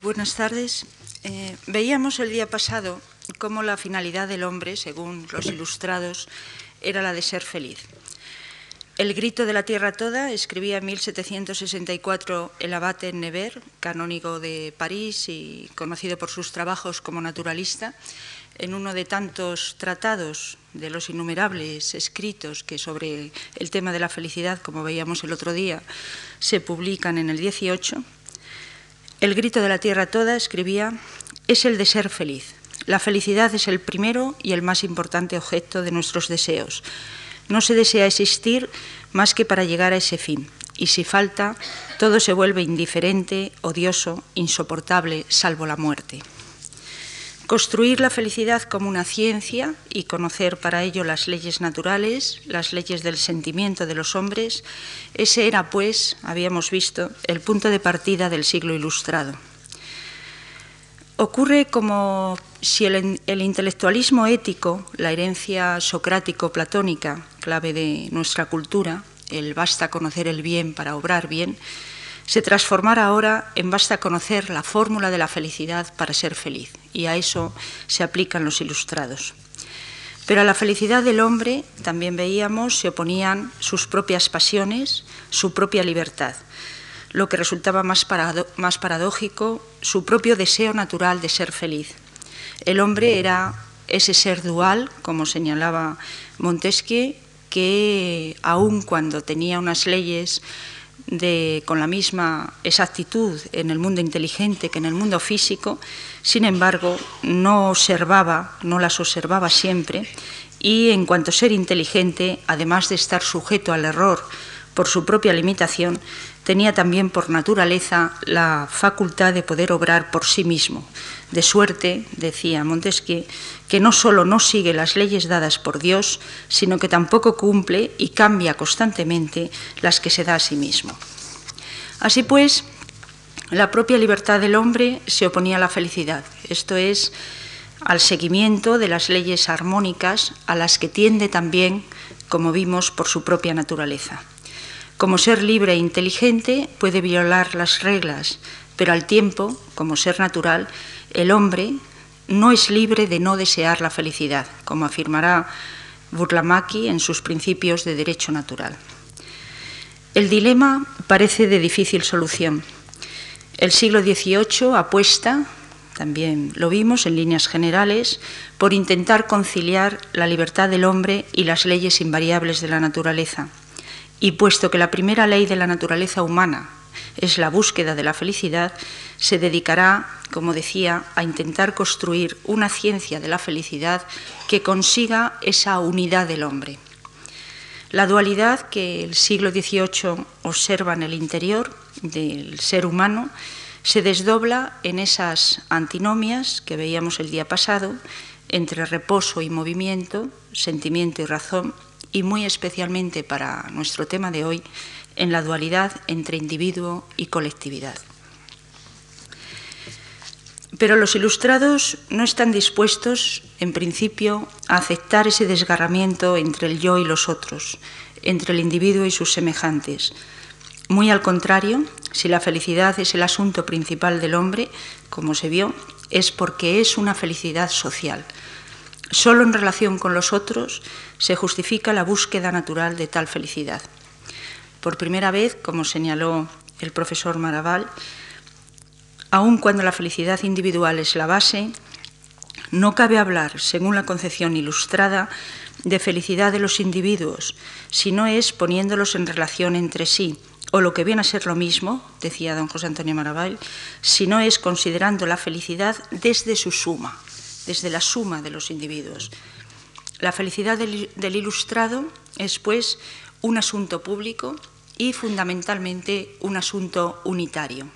Buenas tardes. Eh, veíamos el día pasado cómo la finalidad del hombre, según los ilustrados, era la de ser feliz. El grito de la tierra toda escribía en 1764 el abate Nevers, canónigo de París y conocido por sus trabajos como naturalista, en uno de tantos tratados de los innumerables escritos que sobre el tema de la felicidad, como veíamos el otro día, se publican en el 18 el grito de la tierra toda, escribía, es el de ser feliz. La felicidad es el primero y el más importante objeto de nuestros deseos. No se desea existir más que para llegar a ese fin. Y si falta, todo se vuelve indiferente, odioso, insoportable, salvo la muerte. Construir la felicidad como una ciencia y conocer para ello las leyes naturales, las leyes del sentimiento de los hombres, ese era, pues, habíamos visto, el punto de partida del siglo ilustrado. Ocurre como si el, el intelectualismo ético, la herencia socrático-platónica, clave de nuestra cultura, el basta conocer el bien para obrar bien, se transformara ahora en basta conocer la fórmula de la felicidad para ser feliz, y a eso se aplican los ilustrados. Pero a la felicidad del hombre, también veíamos, se oponían sus propias pasiones, su propia libertad, lo que resultaba más, más paradójico, su propio deseo natural de ser feliz. El hombre era ese ser dual, como señalaba Montesquieu, que aun cuando tenía unas leyes con la misma exactitud en el mundo inteligente que en el mundo físico, sin embargo, no observaba, no las observaba siempre, y en cuanto a ser inteligente, además de estar sujeto al error por su propia limitación, tenía también por naturaleza la facultad de poder obrar por sí mismo, de suerte, decía Montesquieu, que no solo no sigue las leyes dadas por Dios, sino que tampoco cumple y cambia constantemente las que se da a sí mismo. Así pues, la propia libertad del hombre se oponía a la felicidad, esto es, al seguimiento de las leyes armónicas a las que tiende también, como vimos, por su propia naturaleza. Como ser libre e inteligente puede violar las reglas, pero al tiempo, como ser natural, el hombre no es libre de no desear la felicidad, como afirmará Burlamaqui en sus principios de derecho natural. El dilema parece de difícil solución. El siglo XVIII apuesta, también lo vimos en líneas generales, por intentar conciliar la libertad del hombre y las leyes invariables de la naturaleza. Y puesto que la primera ley de la naturaleza humana es la búsqueda de la felicidad, se dedicará, como decía, a intentar construir una ciencia de la felicidad que consiga esa unidad del hombre. La dualidad que el siglo XVIII observa en el interior del ser humano se desdobla en esas antinomias que veíamos el día pasado entre reposo y movimiento, sentimiento y razón, y muy especialmente para nuestro tema de hoy, en la dualidad entre individuo y colectividad. Pero los ilustrados no están dispuestos, en principio, a aceptar ese desgarramiento entre el yo y los otros, entre el individuo y sus semejantes. Muy al contrario, si la felicidad es el asunto principal del hombre, como se vio, es porque es una felicidad social. Solo en relación con los otros se justifica la búsqueda natural de tal felicidad. Por primera vez, como señaló el profesor Maraval, aun cuando la felicidad individual es la base, no cabe hablar, según la concepción ilustrada, de felicidad de los individuos, sino es poniéndolos en relación entre sí, o lo que viene a ser lo mismo, decía don José Antonio Maraval, sino es considerando la felicidad desde su suma, desde la suma de los individuos. La felicidad del, del ilustrado es, pues, un asunto público y fundamentalmente un asunto unitario.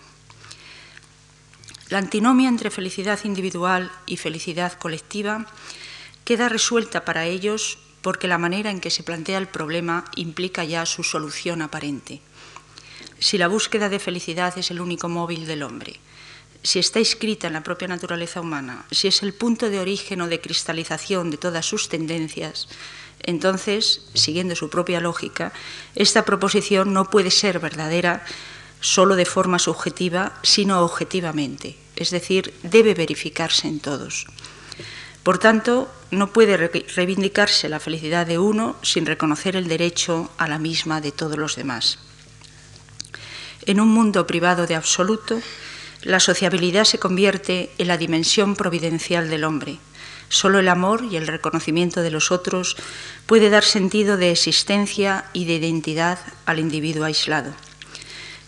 La antinomia entre felicidad individual y felicidad colectiva queda resuelta para ellos porque la manera en que se plantea el problema implica ya su solución aparente. Si la búsqueda de felicidad es el único móvil del hombre, si está escrita en la propia naturaleza humana, si es el punto de origen o de cristalización de todas sus tendencias, entonces, siguiendo su propia lógica, esta proposición no puede ser verdadera solo de forma subjetiva, sino objetivamente, es decir, debe verificarse en todos. Por tanto, no puede reivindicarse la felicidad de uno sin reconocer el derecho a la misma de todos los demás. En un mundo privado de absoluto, la sociabilidad se convierte en la dimensión providencial del hombre. Solo el amor y el reconocimiento de los otros puede dar sentido de existencia y de identidad al individuo aislado.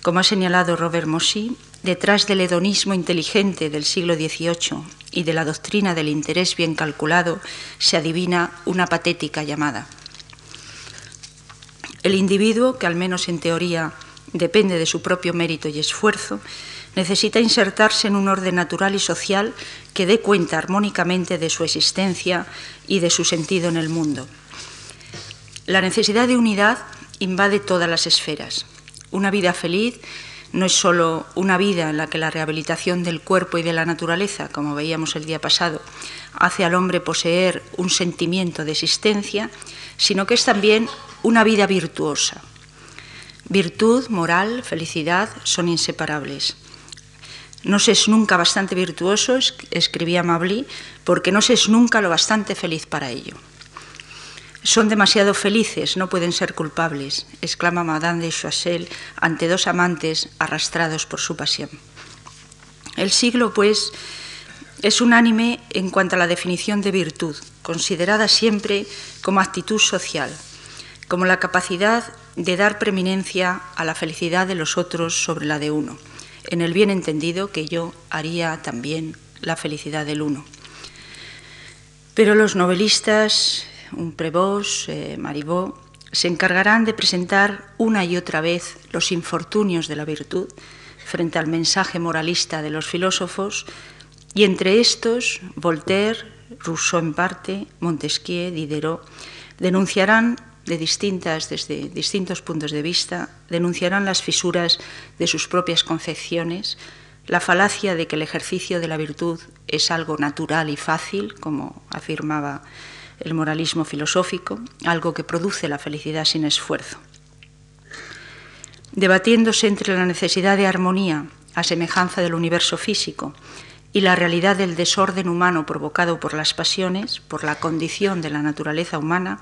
Como ha señalado Robert Mossy, detrás del hedonismo inteligente del siglo XVIII y de la doctrina del interés bien calculado se adivina una patética llamada. El individuo, que al menos en teoría depende de su propio mérito y esfuerzo, necesita insertarse en un orden natural y social que dé cuenta armónicamente de su existencia y de su sentido en el mundo. La necesidad de unidad invade todas las esferas. Una vida feliz no es solo una vida en la que la rehabilitación del cuerpo y de la naturaleza, como veíamos el día pasado, hace al hombre poseer un sentimiento de existencia, sino que es también una vida virtuosa. Virtud, moral, felicidad son inseparables. No se es nunca bastante virtuoso, escribía Mably, porque no se es nunca lo bastante feliz para ello. Son demasiado felices, no pueden ser culpables, exclama Madame de Choiseul ante dos amantes arrastrados por su pasión. El siglo, pues, es unánime en cuanto a la definición de virtud, considerada siempre como actitud social, como la capacidad de dar preeminencia a la felicidad de los otros sobre la de uno en el bien entendido que yo haría también la felicidad del uno. Pero los novelistas, un Prevos, eh, Maribó, se encargarán de presentar una y otra vez los infortunios de la virtud frente al mensaje moralista de los filósofos, y entre estos Voltaire, Rousseau en parte, Montesquieu, Diderot, denunciarán de distintas, desde distintos puntos de vista, denunciarán las fisuras de sus propias concepciones, la falacia de que el ejercicio de la virtud es algo natural y fácil, como afirmaba el moralismo filosófico, algo que produce la felicidad sin esfuerzo. Debatiéndose entre la necesidad de armonía, a semejanza del universo físico, y la realidad del desorden humano provocado por las pasiones, por la condición de la naturaleza humana,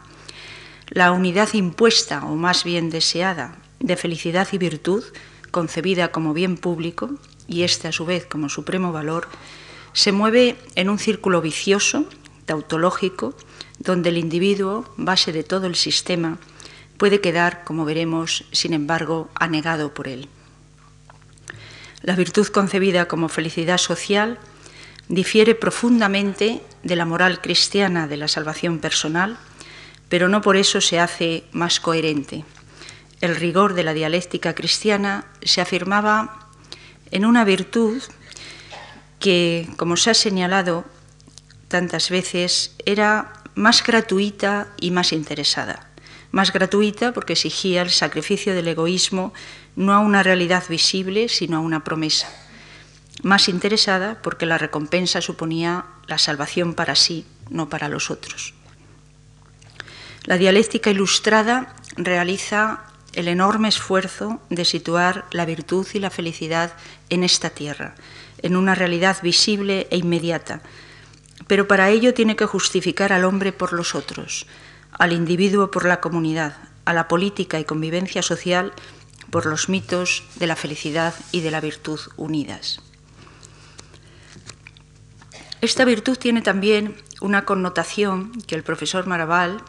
la unidad impuesta, o más bien deseada, de felicidad y virtud, concebida como bien público, y este a su vez como supremo valor, se mueve en un círculo vicioso, tautológico, donde el individuo, base de todo el sistema, puede quedar, como veremos, sin embargo, anegado por él. La virtud concebida como felicidad social difiere profundamente de la moral cristiana de la salvación personal, pero no por eso se hace más coherente. El rigor de la dialéctica cristiana se afirmaba en una virtud que, como se ha señalado tantas veces, era más gratuita y más interesada. Más gratuita porque exigía el sacrificio del egoísmo no a una realidad visible, sino a una promesa. Más interesada porque la recompensa suponía la salvación para sí, no para los otros. La dialéctica ilustrada realiza el enorme esfuerzo de situar la virtud y la felicidad en esta tierra, en una realidad visible e inmediata, pero para ello tiene que justificar al hombre por los otros, al individuo por la comunidad, a la política y convivencia social por los mitos de la felicidad y de la virtud unidas. Esta virtud tiene también una connotación que el profesor Maraval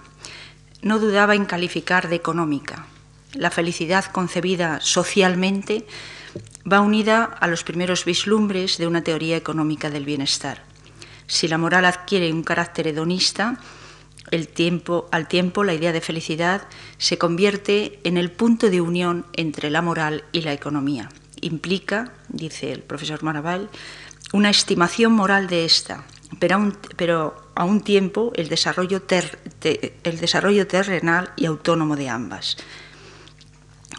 no dudaba en calificar de económica. La felicidad concebida socialmente va unida a los primeros vislumbres de una teoría económica del bienestar. Si la moral adquiere un carácter hedonista, al tiempo la idea de felicidad se convierte en el punto de unión entre la moral y la economía. Implica, dice el profesor Maraval, una estimación moral de esta, pero, a un tiempo el desarrollo, el desarrollo terrenal y autónomo de ambas.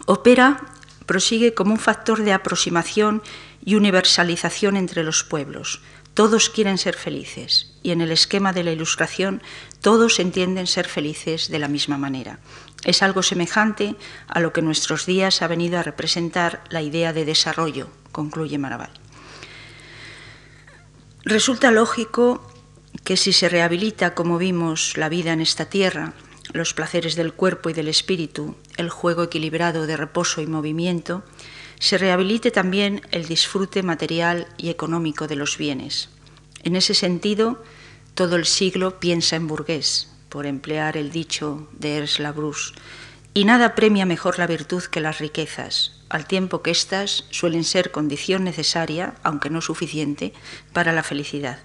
Opera, prosigue como un factor de aproximación y universalización entre los pueblos, Todos quieren ser felices y en el esquema de la ilustración todos entienden ser felices de la misma manera. Es algo semejante a lo que en nuestros días ha venido a representar la idea de desarrollo, concluye Maraval. Resulta lógico que si se rehabilita, como vimos, la vida en esta tierra, los placeres del cuerpo y del espíritu, el juego equilibrado de reposo y movimiento, se rehabilite también el disfrute material y económico de los bienes. En ese sentido, todo el siglo piensa en burgués, por emplear el dicho de Ers Labrus, y nada premia mejor la virtud que las riquezas, al tiempo que éstas suelen ser condición necesaria, aunque no suficiente, para la felicidad.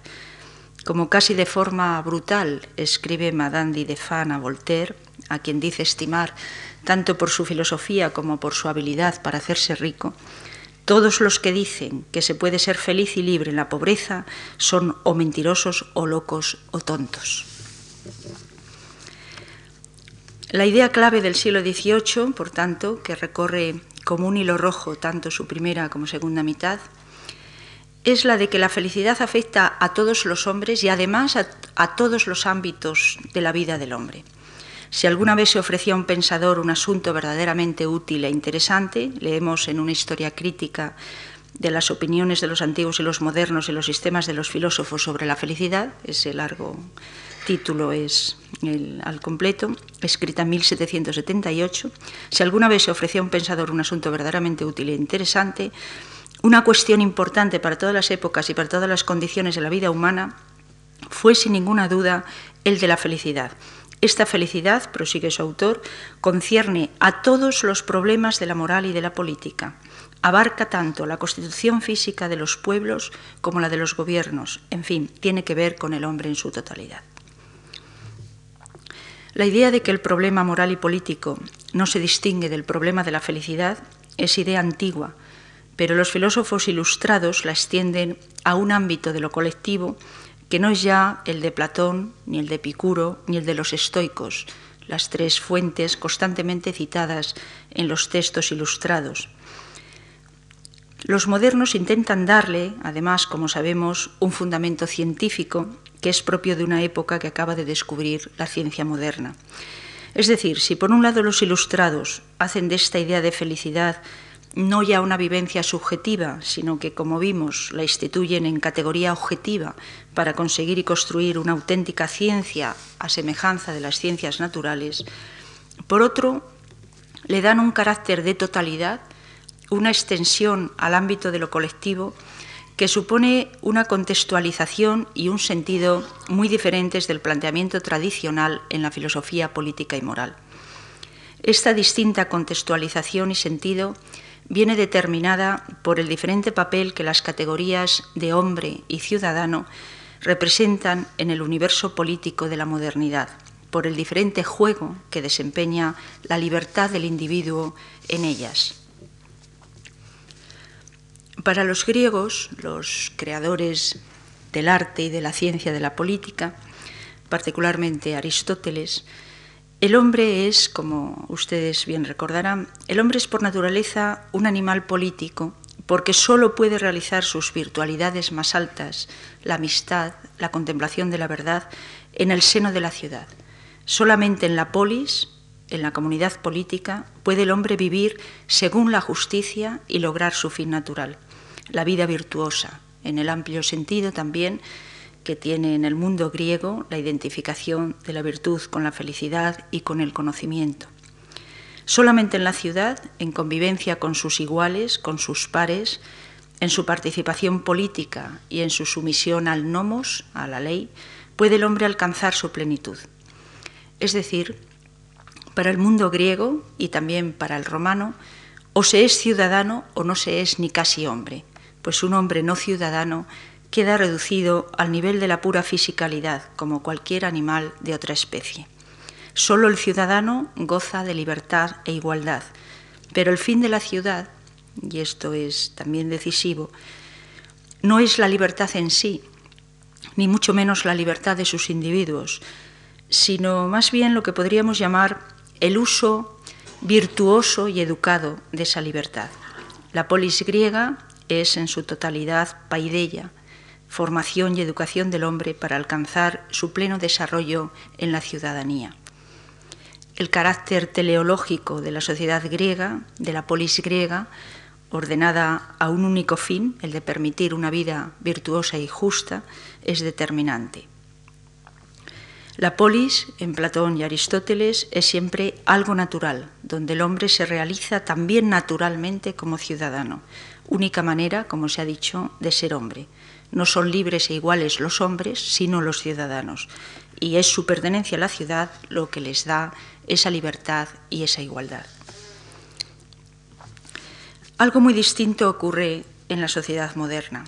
Como casi de forma brutal escribe Madame de Fan a Voltaire, a quien dice estimar tanto por su filosofía como por su habilidad para hacerse rico, todos los que dicen que se puede ser feliz y libre en la pobreza son o mentirosos o locos o tontos. La idea clave del siglo XVIII, por tanto, que recorre como un hilo rojo tanto su primera como segunda mitad, es la de que la felicidad afecta a todos los hombres y además a, todos los ámbitos de la vida del hombre. Si alguna vez se ofrecía a un pensador un asunto verdaderamente útil e interesante, leemos en una historia crítica de las opiniones de los antiguos y los modernos y los sistemas de los filósofos sobre la felicidad, ese largo título es al completo, escrita en 1778. Si alguna vez se ofrecía a un pensador un asunto verdaderamente útil e interesante, una cuestión importante para todas las épocas y para todas las condiciones de la vida humana fue sin ninguna duda el de la felicidad. Esta felicidad, prosigue su autor, concierne a todos los problemas de la moral y de la política. Abarca tanto la constitución física de los pueblos como la de los gobiernos. En fin, tiene que ver con el hombre en su totalidad. La idea de que el problema moral y político no se distingue del problema de la felicidad es idea antigua, pero los filósofos ilustrados la extienden a un ámbito de lo colectivo que no es ya el de Platón, ni el de Epicuro, ni el de los estoicos, las tres fuentes constantemente citadas en los textos ilustrados. Los modernos intentan darle, además, como sabemos, un fundamento científico que es propio de una época que acaba de descubrir la ciencia moderna. Es decir, si por un lado los ilustrados hacen de esta idea de felicidad no ya una vivencia subjetiva, sino que, como vimos, la instituyen en categoría objetiva para conseguir y construir una auténtica ciencia a semejanza de las ciencias naturales, por otro, le dan un carácter de totalidad, una extensión al ámbito de lo colectivo, que supone una contextualización y un sentido muy diferentes del planteamiento tradicional en la filosofía política y moral. Esta distinta contextualización y sentido viene determinada por el diferente papel que las categorías de hombre y ciudadano representan en el universo político de la modernidad, por el diferente juego que desempeña la libertad del individuo en ellas. Para los griegos, los creadores del arte y de la ciencia de la política, particularmente Aristóteles, el hombre es, como ustedes bien recordarán, el hombre es por naturaleza un animal político porque solo puede realizar sus virtualidades más altas, la amistad, la contemplación de la verdad, en el seno de la ciudad. Solamente en la polis, en la comunidad política, puede el hombre vivir según la justicia y lograr su fin natural, la vida virtuosa, en el amplio sentido también que tiene en el mundo griego la identificación de la virtud con la felicidad y con el conocimiento. Solamente en la ciudad, en convivencia con sus iguales, con sus pares, en su participación política y en su sumisión al nomos, a la ley, puede el hombre alcanzar su plenitud. Es decir, para el mundo griego y también para el romano, o se es ciudadano o no se es ni casi hombre, pues un hombre no ciudadano queda reducido al nivel de la pura fisicalidad, como cualquier animal de otra especie. Solo el ciudadano goza de libertad e igualdad, pero el fin de la ciudad, y esto es también decisivo, no es la libertad en sí, ni mucho menos la libertad de sus individuos, sino más bien lo que podríamos llamar el uso virtuoso y educado de esa libertad. La polis griega es en su totalidad paideia, formación y educación del hombre para alcanzar su pleno desarrollo en la ciudadanía. El carácter teleológico de la sociedad griega, de la polis griega, ordenada a un único fin, el de permitir una vida virtuosa y justa, es determinante. La polis, en Platón y Aristóteles, es siempre algo natural, donde el hombre se realiza también naturalmente como ciudadano, única manera, como se ha dicho, de ser hombre. No son libres e iguales los hombres, sino los ciudadanos, y es su pertenencia a la ciudad lo que les da esa libertad y esa igualdad. Algo muy distinto ocurre en la sociedad moderna.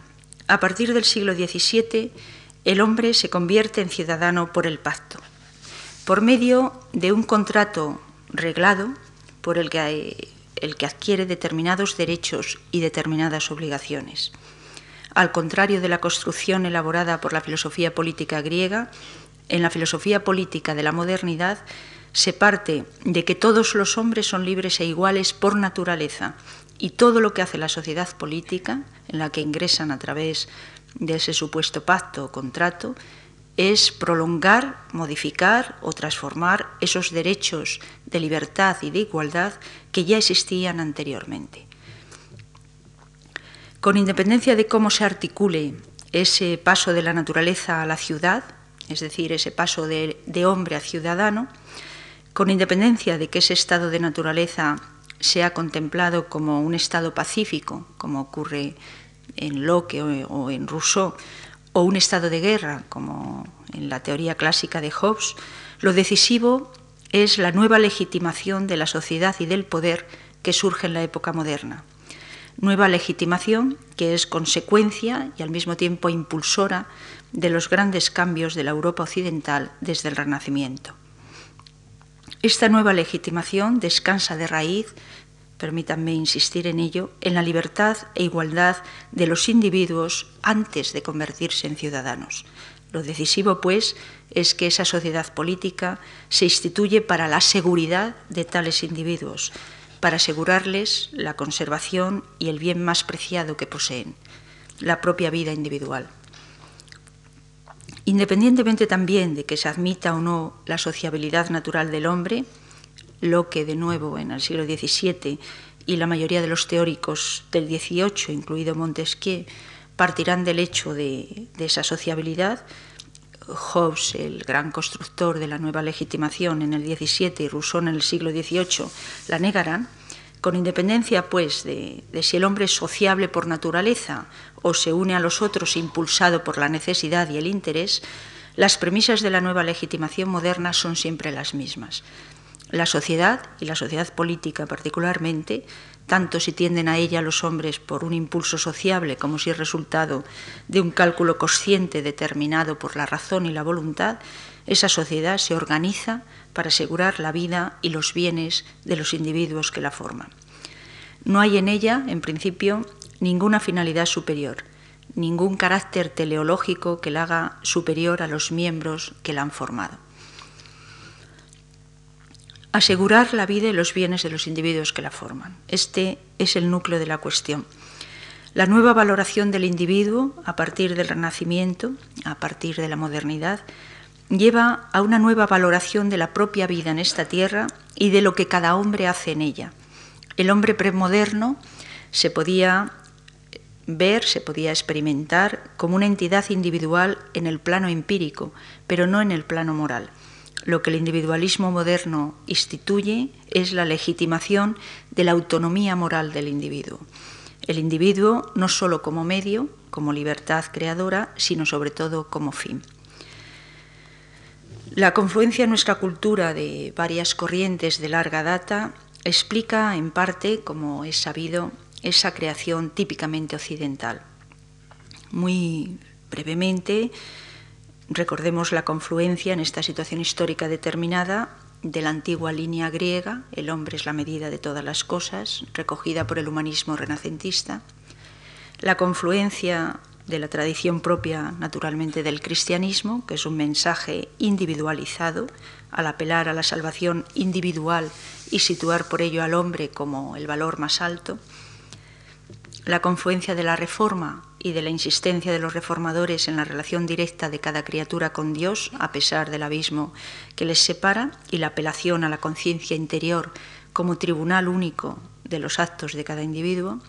A partir del siglo XVII, el hombre se convierte en ciudadano por el pacto, por medio de un contrato reglado por el que, el que adquiere determinados derechos y determinadas obligaciones. Al contrario de la construcción elaborada por la filosofía política griega, en la filosofía política de la modernidad se parte de que todos los hombres son libres e iguales por naturaleza y todo lo que hace la sociedad política, en la que ingresan a través de ese supuesto pacto o contrato, es prolongar, modificar o transformar esos derechos de libertad y de igualdad que ya existían anteriormente. Con independencia de cómo se articule ese paso de la naturaleza a la ciudad, es decir, ese paso de, hombre a ciudadano, con independencia de que ese estado de naturaleza sea contemplado como un estado pacífico, como ocurre en Locke o en Rousseau, o un estado de guerra, como en la teoría clásica de Hobbes, lo decisivo es la nueva legitimación de la sociedad y del poder que surge en la época moderna. Nueva legitimación que es consecuencia y al mismo tiempo impulsora de los grandes cambios de la Europa occidental desde el Renacimiento. Esta nueva legitimación descansa de raíz, permítanme insistir en ello, en la libertad e igualdad de los individuos antes de convertirse en ciudadanos. Lo decisivo, pues, es que esa sociedad política se instituye para la seguridad de tales individuos, para asegurarles la conservación y el bien más preciado que poseen, la propia vida individual. Independientemente también de que se admita o no la sociabilidad natural del hombre, lo que de nuevo en el siglo XVII y la mayoría de los teóricos del XVIII, incluido Montesquieu, partirán del hecho de, de esa sociabilidad, Hobbes, el gran constructor de la nueva legitimación en el XVII y Rousseau en el siglo XVIII, la negarán, con independencia, pues, de, si el hombre es sociable por naturaleza o se une a los otros impulsado por la necesidad y el interés, las premisas de la nueva legitimación moderna son siempre las mismas. La sociedad, y la sociedad política particularmente, tanto si tienden a ella los hombres por un impulso sociable como si es resultado de un cálculo consciente determinado por la razón y la voluntad, esa sociedad se organiza para asegurar la vida y los bienes de los individuos que la forman. No hay en ella, en principio, ninguna finalidad superior, ningún carácter teleológico que la haga superior a los miembros que la han formado. Asegurar la vida y los bienes de los individuos que la forman. Este es el núcleo de la cuestión. La nueva valoración del individuo a partir del Renacimiento, a partir de la modernidad, lleva a una nueva valoración de la propia vida en esta tierra y de lo que cada hombre hace en ella. El hombre premoderno se podía ver, se podía experimentar como una entidad individual en el plano empírico, pero no en el plano moral. Lo que el individualismo moderno instituye es la legitimación de la autonomía moral del individuo. El individuo no solo como medio, como libertad creadora, sino sobre todo como fin. La confluencia en nuestra cultura de varias corrientes de larga data explica en parte, como es sabido, esa creación típicamente occidental. Muy brevemente, recordemos la confluencia en esta situación histórica determinada de la antigua línea griega, el hombre es la medida de todas las cosas, recogida por el humanismo renacentista, la confluencia de la tradición propia, naturalmente, del cristianismo, que es un mensaje individualizado, al apelar a la salvación individual y situar por ello al hombre como el valor más alto. La confluencia de la reforma y de la insistencia de los reformadores en la relación directa de cada criatura con Dios, a pesar del abismo que les separa, y la apelación a la conciencia interior como tribunal único de los actos de cada individuo,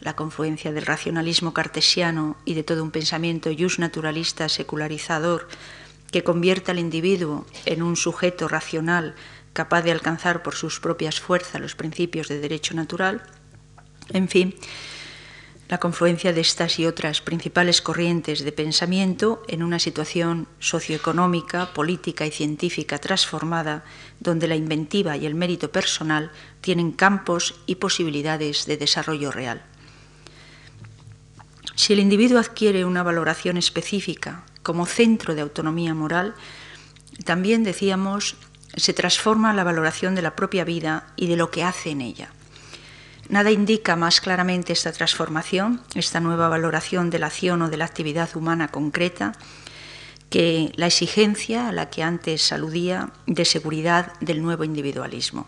la confluencia del racionalismo cartesiano y de todo un pensamiento just naturalista secularizador que convierta al individuo en un sujeto racional capaz de alcanzar por sus propias fuerzas los principios de derecho natural, en fin, la confluencia de estas y otras principales corrientes de pensamiento en una situación socioeconómica, política y científica transformada, donde la inventiva y el mérito personal tienen campos y posibilidades de desarrollo real. Si el individuo adquiere una valoración específica como centro de autonomía moral, también decíamos, se transforma la valoración de la propia vida y de lo que hace en ella. Nada indica más claramente esta transformación, esta nueva valoración de la acción o de la actividad humana concreta, que la exigencia a la que antes aludía de seguridad del nuevo individualismo,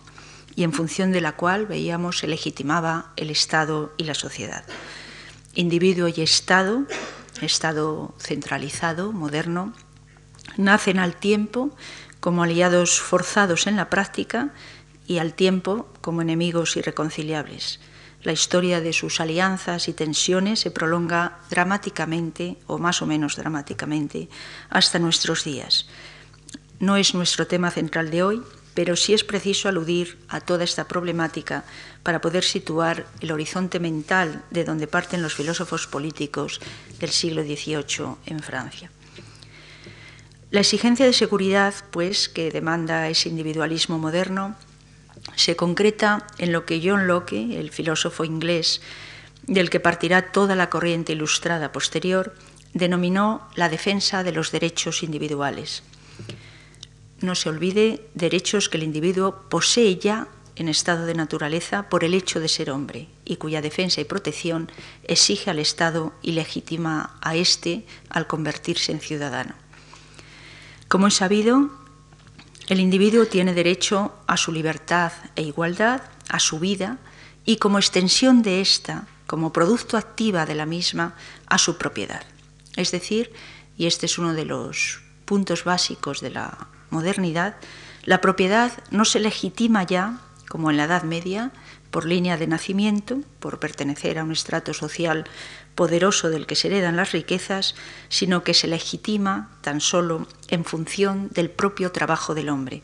y en función de la cual veíamos se legitimaba el Estado y la sociedad. Individuo y Estado, Estado centralizado, moderno, nacen al tiempo como aliados forzados en la práctica y al tiempo como enemigos irreconciliables. La historia de sus alianzas y tensiones se prolonga dramáticamente, o más o menos dramáticamente, hasta nuestros días. No es nuestro tema central de hoy, pero sí es preciso aludir a toda esta problemática para poder situar el horizonte mental de donde parten los filósofos políticos del siglo XVIII en Francia. La exigencia de seguridad, pues, que demanda ese individualismo moderno, se concreta en lo que John Locke, el filósofo inglés del que partirá toda la corriente ilustrada posterior, denominó la defensa de los derechos individuales. No se olvide derechos que el individuo posee ya en estado de naturaleza por el hecho de ser hombre y cuya defensa y protección exige al Estado y legitima a éste al convertirse en ciudadano. Como es sabido, el individuo tiene derecho a su libertad e igualdad, a su vida y como extensión de esta, como producto activa de la misma, a su propiedad. Es decir, y este es uno de los puntos básicos de la modernidad, la propiedad no se legitima ya, como en la Edad Media, por línea de nacimiento, por pertenecer a un estrato social poderoso del que se heredan las riquezas, sino que se legitima tan solo en función del propio trabajo del hombre.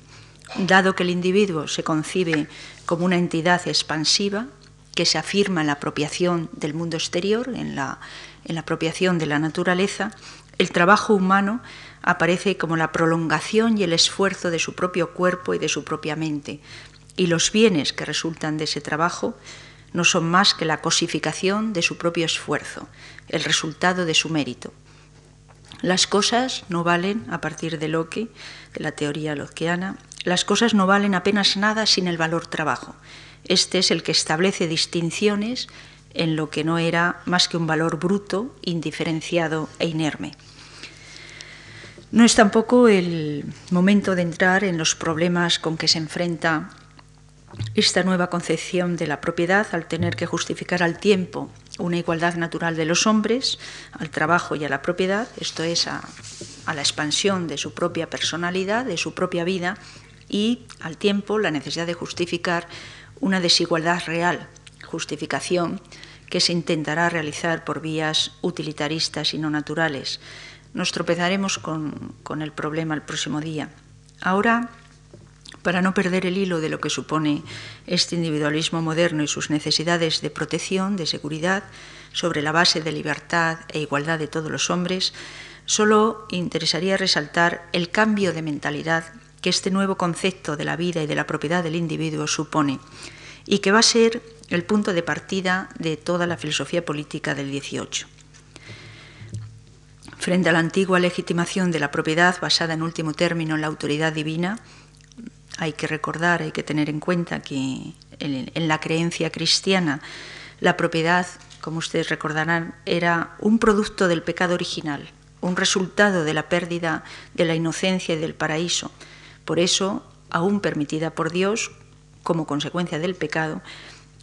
Dado que el individuo se concibe como una entidad expansiva, que se afirma en la apropiación del mundo exterior, en la, en la apropiación de la naturaleza, el trabajo humano aparece como la prolongación y el esfuerzo de su propio cuerpo y de su propia mente, y los bienes que resultan de ese trabajo no son más que la cosificación de su propio esfuerzo, el resultado de su mérito. Las cosas no valen, a partir de Locke, de la teoría lockeana, las cosas no valen apenas nada sin el valor trabajo. Este es el que establece distinciones en lo que no era más que un valor bruto, indiferenciado e inerme. No es tampoco el momento de entrar en los problemas con que se enfrenta esta nueva concepción de la propiedad al tener que justificar al tiempo una igualdad natural de los hombres, al trabajo y a la propiedad, esto es a, la expansión de su propia personalidad, de su propia vida, y al tiempo la necesidad de justificar una desigualdad real, justificación que se intentará realizar por vías utilitaristas y no naturales. Nos tropezaremos con, con el problema el próximo día. Ahora para no perder el hilo de lo que supone este individualismo moderno y sus necesidades de protección, de seguridad, sobre la base de libertad e igualdad de todos los hombres, solo interesaría resaltar el cambio de mentalidad que este nuevo concepto de la vida y de la propiedad del individuo supone y que va a ser el punto de partida de toda la filosofía política del XVIII. Frente a la antigua legitimación de la propiedad basada en último término en la autoridad divina, hay que recordar, hay que tener en cuenta que en, la creencia cristiana la propiedad, como ustedes recordarán, era un producto del pecado original, un resultado de la pérdida de la inocencia y del paraíso. Por eso, aún permitida por Dios, como consecuencia del pecado,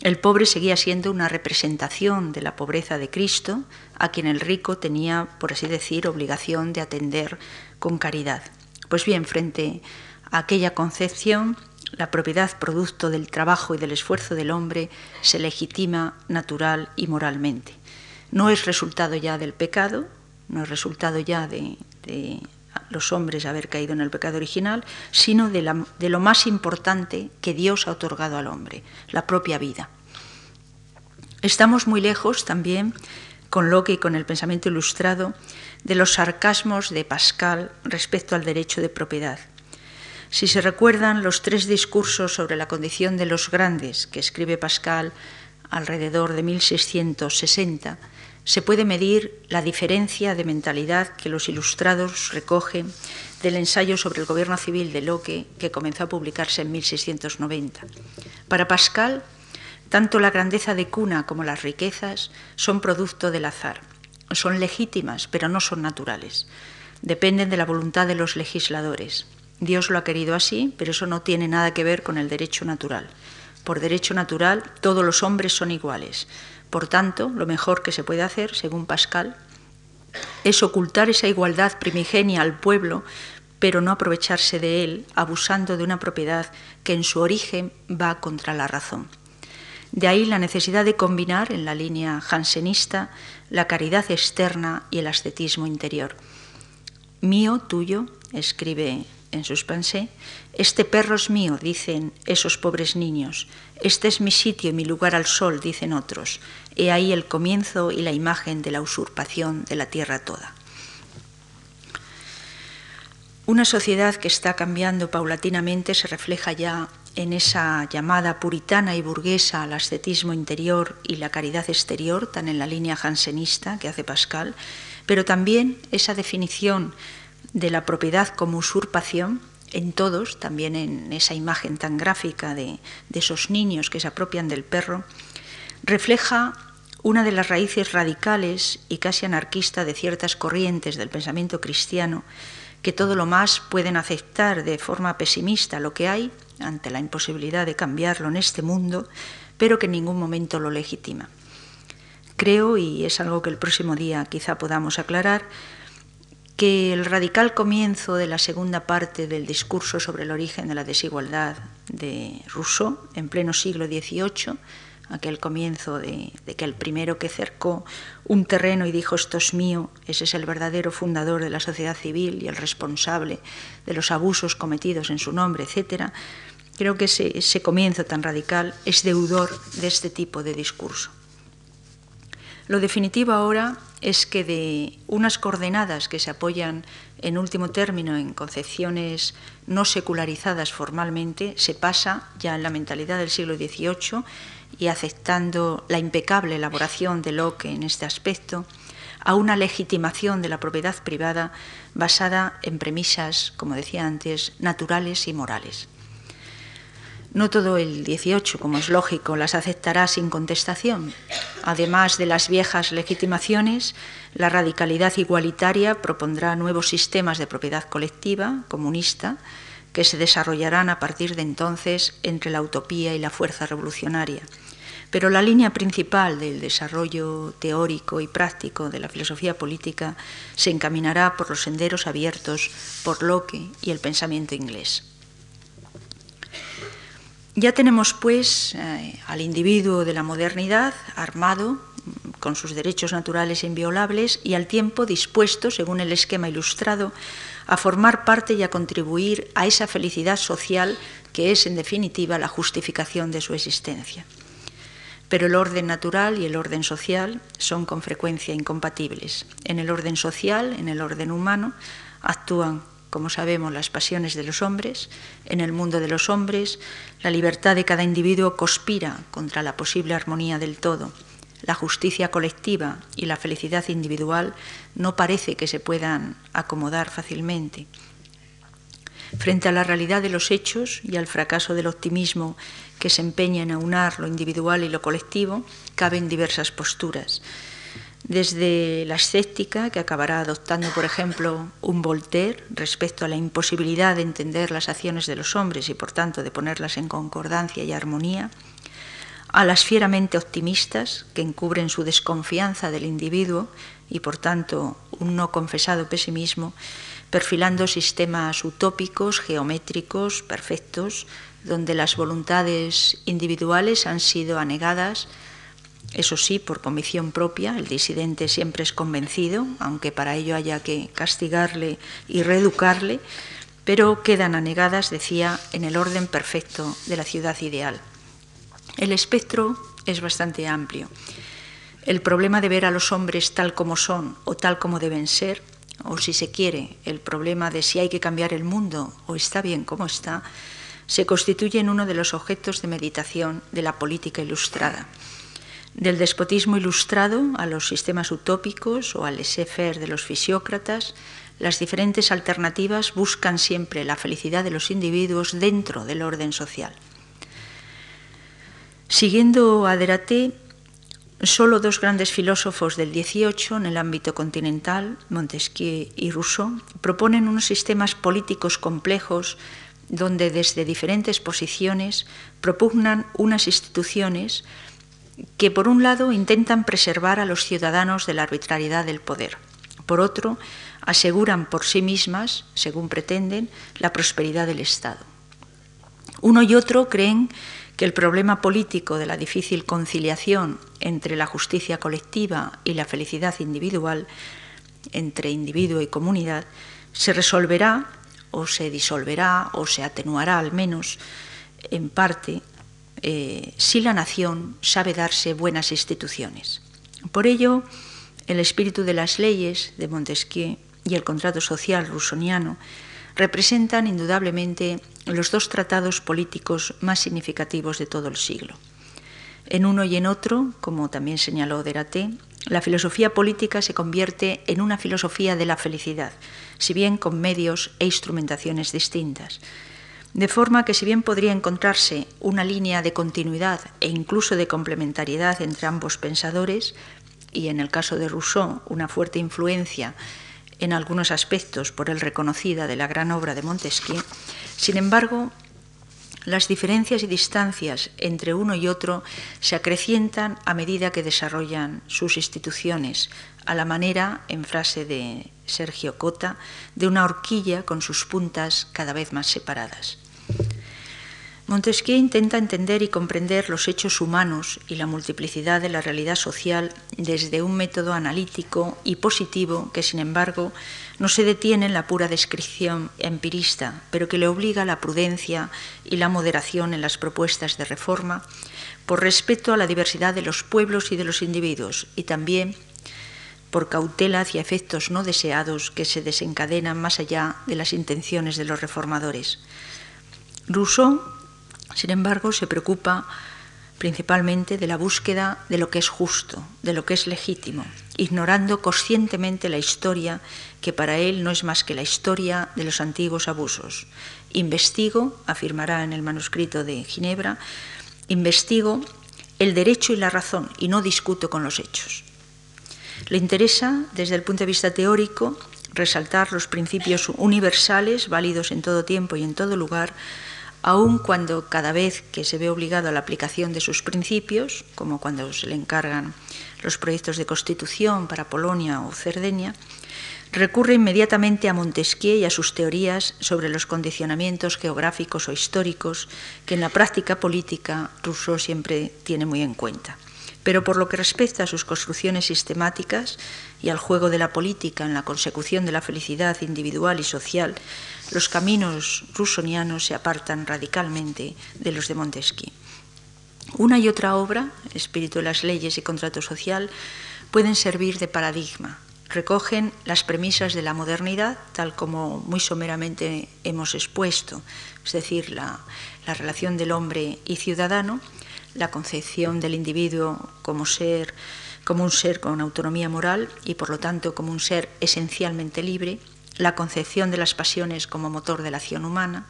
El pobre seguía siendo una representación de la pobreza de Cristo, a quien el rico tenía, por así decir, obligación de atender con caridad. Pues bien, frente aquella concepción, la propiedad producto del trabajo y del esfuerzo del hombre se legitima natural y moralmente. No es resultado ya del pecado, no es resultado ya de, los hombres haber caído en el pecado original, sino de, de lo más importante que Dios ha otorgado al hombre, la propia vida. Estamos muy lejos también, con Locke y con el pensamiento ilustrado, de los sarcasmos de Pascal respecto al derecho de propiedad. Si se recuerdan los tres discursos sobre la condición de los grandes que escribe Pascal alrededor de 1660, se puede medir la diferencia de mentalidad que los ilustrados recogen del ensayo sobre el gobierno civil de Locke que comenzó a publicarse en 1690. Para Pascal, tanto la grandeza de cuna como las riquezas son producto del azar. Son legítimas, pero no son naturales. Dependen de la voluntad de los legisladores. Dios lo ha querido así, pero eso no tiene nada que ver con el derecho natural. Por derecho natural, todos los hombres son iguales. Por tanto, lo mejor que se puede hacer, según Pascal, es ocultar esa igualdad primigenia al pueblo, pero no aprovecharse de él, abusando de una propiedad que en su origen va contra la razón. De ahí la necesidad de combinar en la línea jansenista la caridad externa y el ascetismo interior. Mío, tuyo, escribe en suspense, este perro es mío, dicen esos pobres niños, este es mi sitio y mi lugar al sol, dicen otros, he ahí el comienzo y la imagen de la usurpación de la tierra toda. Una sociedad que está cambiando paulatinamente se refleja ya en esa llamada puritana y burguesa al ascetismo interior y la caridad exterior, tan en la línea jansenista que hace Pascal, pero también esa definición de la propiedad como usurpación en todos, también en esa imagen tan gráfica de, esos niños que se apropian del perro, refleja una de las raíces radicales y casi anarquista de ciertas corrientes del pensamiento cristiano que todo lo más pueden aceptar de forma pesimista lo que hay ante la imposibilidad de cambiarlo en este mundo, pero que en ningún momento lo legitima. Creo, y es algo que el próximo día quizá podamos aclarar, que el radical comienzo de la segunda parte del discurso sobre el origen de la desigualdad de Rousseau en pleno siglo XVIII aquel comienzo de, que el primero que cercó un terreno y dijo esto es mío, ese es el verdadero fundador de la sociedad civil y el responsable de los abusos cometidos en su nombre, etc., creo que ese comienzo tan radical es deudor de este tipo de discurso. Lo definitivo ahora es que de unas coordenadas que se apoyan en último término en concepciones no secularizadas formalmente, se pasa ya en la mentalidad del siglo XVIII y aceptando la impecable elaboración de Locke en este aspecto, a una legitimación de la propiedad privada basada en premisas, como decía antes, naturales y morales. No todo el 18, como es lógico, las aceptará sin contestación. Además de las viejas legitimaciones, la radicalidad igualitaria propondrá nuevos sistemas de propiedad colectiva, comunista, que se desarrollarán a partir de entonces entre la utopía y la fuerza revolucionaria. Pero la línea principal del desarrollo teórico y práctico de la filosofía política se encaminará por los senderos abiertos por Locke y el pensamiento inglés. Ya tenemos, pues, eh, al individuo de la modernidad armado, con sus derechos naturales inviolables y al tiempo dispuesto, según el esquema ilustrado, a formar parte y a contribuir a esa felicidad social que es, en definitiva, la justificación de su existencia. Pero el orden natural y el orden social son con frecuencia incompatibles. En el orden social, en el orden humano, actúan, como sabemos, las pasiones de los hombres. En el mundo de los hombres, la libertad de cada individuo conspira contra la posible armonía del todo la justicia colectiva y la felicidad individual no parece que se puedan acomodar fácilmente. Frente a la realidad de los hechos y al fracaso del optimismo que se empeña en aunar lo individual y lo colectivo, caben diversas posturas. Desde la escéptica, que acabará adoptando, por ejemplo, un Voltaire respecto a la imposibilidad de entender las acciones de los hombres y, por tanto, de ponerlas en concordancia y armonía, a las fieramente optimistas que encubren su desconfianza del individuo y por tanto un no confesado pesimismo, perfilando sistemas utópicos, geométricos, perfectos, donde las voluntades individuales han sido anegadas, eso sí, por convicción propia, el disidente siempre es convencido, aunque para ello haya que castigarle y reeducarle, pero quedan anegadas, decía, en el orden perfecto de la ciudad ideal. El espectro es bastante amplio. El problema de ver a los hombres tal como son o tal como deben ser, o si se quiere, el problema de si hay que cambiar el mundo o está bien como está, se constituye en uno de los objetos de meditación de la política ilustrada. Del despotismo ilustrado a los sistemas utópicos o al laissez-faire de los fisiócratas, las diferentes alternativas buscan siempre la felicidad de los individuos dentro del orden social. Siguiendo a Deraté, solo dos grandes filósofos del XVIII en el ámbito continental, Montesquieu y Rousseau, proponen unos sistemas políticos complejos donde desde diferentes posiciones propugnan unas instituciones que por un lado intentan preservar a los ciudadanos de la arbitrariedad del poder, por otro aseguran por sí mismas, según pretenden, la prosperidad del Estado. Uno y otro creen que el problema político de la difícil conciliación entre la justicia colectiva y la felicidad individual, entre individuo y comunidad, se resolverá o se disolverá o se atenuará al menos en parte eh, si la nación sabe darse buenas instituciones. Por ello, el espíritu de las leyes de Montesquieu y el contrato social rusoniano representan indudablemente los dos tratados políticos más significativos de todo el siglo. En uno y en otro, como también señaló Deraté, la filosofía política se convierte en una filosofía de la felicidad, si bien con medios e instrumentaciones distintas. De forma que si bien podría encontrarse una línea de continuidad e incluso de complementariedad entre ambos pensadores, y en el caso de Rousseau una fuerte influencia en algunos aspectos por él reconocida de la gran obra de Montesquieu, sin embargo, las diferencias y distancias entre uno y otro se acrecientan a medida que desarrollan sus instituciones, a la manera, en frase de Sergio Cota, de una horquilla con sus puntas cada vez más separadas. Montesquieu intenta entender y comprender los hechos humanos y la multiplicidad de la realidad social desde un método analítico y positivo que, sin embargo, no se detiene en la pura descripción empirista, pero que le obliga a la prudencia y la moderación en las propuestas de reforma por respeto a la diversidad de los pueblos y de los individuos y también por cautela hacia efectos no deseados que se desencadenan más allá de las intenciones de los reformadores. Rousseau, sin embargo, se preocupa principalmente de la búsqueda de lo que es justo, de lo que es legítimo, ignorando conscientemente la historia, que para él no es más que la historia de los antiguos abusos. Investigo, afirmará en el manuscrito de Ginebra, investigo el derecho y la razón y no discuto con los hechos. Le interesa, desde el punto de vista teórico, resaltar los principios universales, válidos en todo tiempo y en todo lugar, aun cuando cada vez que se ve obligado a la aplicación de sus principios, como cuando se le encargan los proyectos de constitución para Polonia o Cerdeña, recurre inmediatamente a Montesquieu y a sus teorías sobre los condicionamientos geográficos o históricos que en la práctica política Rousseau siempre tiene muy en cuenta. Pero por lo que respecta a sus construcciones sistemáticas y al juego de la política en la consecución de la felicidad individual y social, los caminos rusonianos se apartan radicalmente de los de Montesquieu. Una y otra obra, Espíritu de las leyes y contrato social, pueden servir de paradigma. Recogen las premisas de la modernidad, tal como muy someramente hemos expuesto, es decir, la, la relación del hombre y ciudadano, la concepción del individuo como ser como un ser con autonomía moral y por lo tanto como un ser esencialmente libre, la concepción de las pasiones como motor de la acción humana,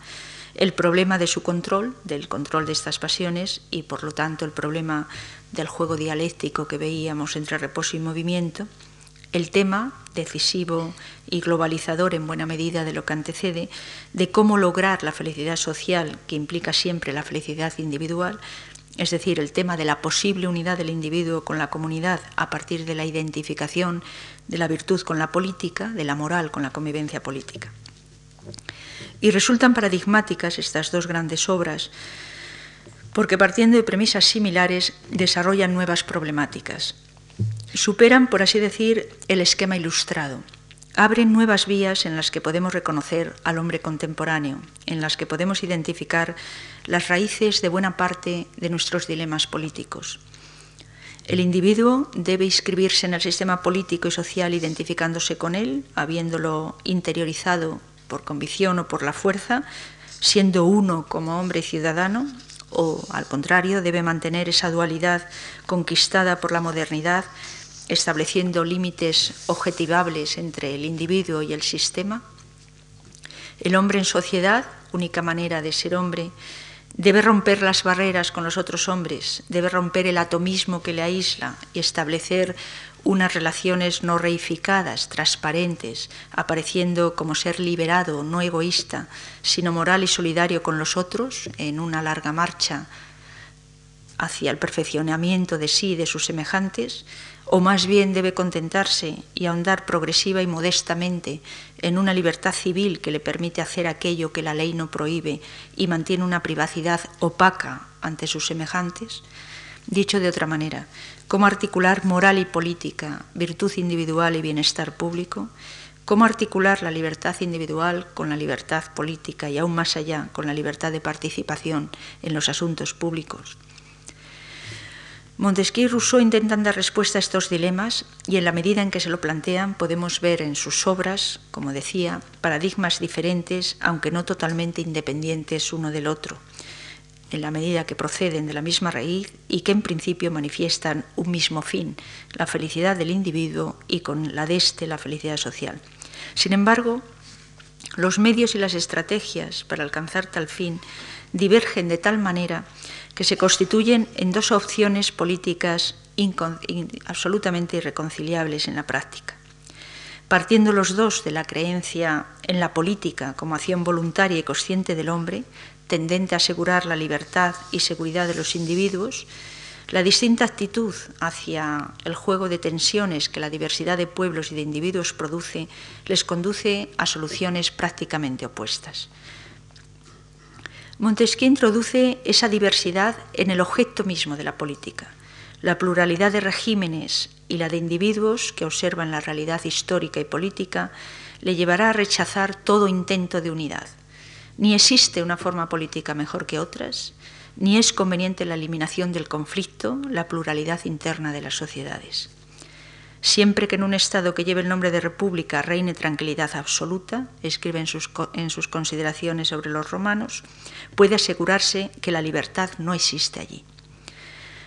el problema de su control, del control de estas pasiones y por lo tanto el problema del juego dialéctico que veíamos entre reposo y movimiento, el tema decisivo y globalizador en buena medida de lo que antecede, de cómo lograr la felicidad social que implica siempre la felicidad individual, es decir, el tema de la posible unidad del individuo con la comunidad a partir de la identificación de la virtud con la política, de la moral con la convivencia política. Y resultan paradigmáticas estas dos grandes obras porque partiendo de premisas similares desarrollan nuevas problemáticas. Superan, por así decir, el esquema ilustrado. Abren nuevas vías en las que podemos reconocer al hombre contemporáneo, en las que podemos identificar las raíces de buena parte de nuestros dilemas políticos. El individuo debe inscribirse en el sistema político y social identificándose con él, habiéndolo interiorizado por convicción o por la fuerza, siendo uno como hombre y ciudadano, o al contrario, debe mantener esa dualidad conquistada por la modernidad, estableciendo límites objetivables entre el individuo y el sistema. El hombre en sociedad, única manera de ser hombre, debe romper las barreras con los otros hombres, debe romper el atomismo que le aísla y establecer unas relaciones no reificadas, transparentes, apareciendo como ser liberado, no egoísta, sino moral y solidario con los otros en una larga marcha hacia el perfeccionamiento de sí y de sus semejantes, o más bien debe contentarse y ahondar progresiva y modestamente en una libertad civil que le permite hacer aquello que la ley no prohíbe y mantiene una privacidad opaca ante sus semejantes? Dicho de otra manera, cómo articular moral y política, virtud individual y bienestar público, cómo articular la libertad individual con la libertad política y aún más allá con la libertad de participación en los asuntos públicos. Montesquieu y Rousseau intentan dar respuesta a estos dilemas y en la medida en que se lo plantean podemos ver en sus obras, como decía, paradigmas diferentes, aunque no totalmente independientes uno del otro en la medida que proceden de la misma raíz y que en principio manifiestan un mismo fin, la felicidad del individuo y con la de éste la felicidad social. Sin embargo, los medios y las estrategias para alcanzar tal fin divergen de tal manera que se constituyen en dos opciones políticas absolutamente irreconciliables en la práctica. Partiendo los dos de la creencia en la política como acción voluntaria y consciente del hombre, tendente a asegurar la libertad y seguridad de los individuos, la distinta actitud hacia el juego de tensiones que la diversidad de pueblos y de individuos produce les conduce a soluciones prácticamente opuestas. Montesquieu introduce esa diversidad en el objeto mismo de la política, la pluralidad de regímenes y la de individuos que observan la realidad histórica y política le llevará a rechazar todo intento de unidad ni existe una forma política mejor que otras, ni es conveniente la eliminación del conflicto, la pluralidad interna de las sociedades. Siempre que en un Estado que lleve el nombre de República reine tranquilidad absoluta, escribe en sus, consideraciones sobre los romanos, puede asegurarse que la libertad no existe allí.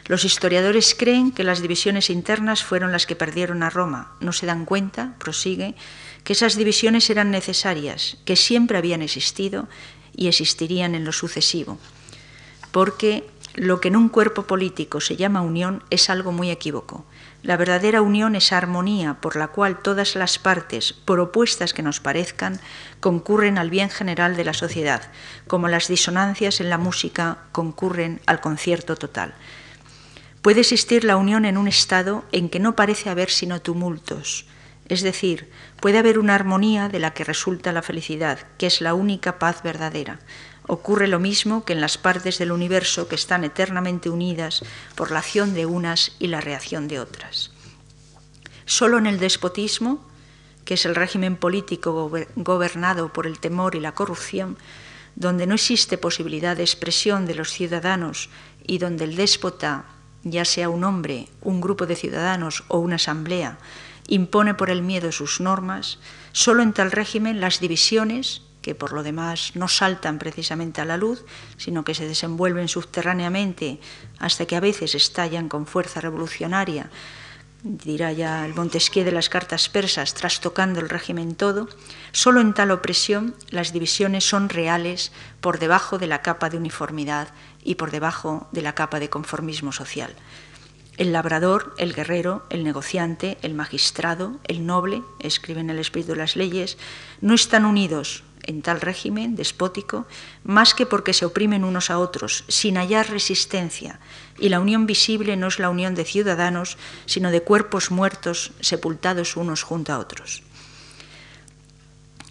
Los historiadores creen que las divisiones internas fueron las que perdieron a Roma. No se dan cuenta, prosigue, que esas divisiones eran necesarias, que siempre habían existido y existirían en lo sucesivo, porque lo que en un cuerpo político se llama unión es algo muy equívoco. La verdadera unión es armonía por la cual todas las partes, por opuestas que nos parezcan, concurren al bien general de la sociedad, como las disonancias en la música concurren al concierto total. Puede existir la unión en un estado en que no parece haber sino tumultos, es decir, puede haber una armonía de la que resulta la felicidad, que es la única paz verdadera. Ocurre lo mismo que en las partes del universo que están eternamente unidas por la acción de unas y la reacción de otras. Solo en el despotismo, que es el régimen político gobernado por el temor y la corrupción, donde no existe posibilidad de expresión de los ciudadanos y donde el déspota, ya sea un hombre, un grupo de ciudadanos o una asamblea, impone por el miedo sus normas, solo en tal régimen las divisiones, que por lo demás no saltan precisamente a la luz, sino que se desenvuelven subterráneamente hasta que a veces estallan con fuerza revolucionaria, dirá ya el Montesquieu de las cartas persas, trastocando el régimen todo, solo en tal opresión las divisiones son reales por debajo de la capa de uniformidad y por debajo de la capa de conformismo social. El labrador, el guerrero, el negociante, el magistrado, el noble, escriben el espíritu de las leyes, no están unidos en tal régimen despótico, más que porque se oprimen unos a otros, sin hallar resistencia, y la unión visible no es la unión de ciudadanos, sino de cuerpos muertos sepultados unos junto a otros.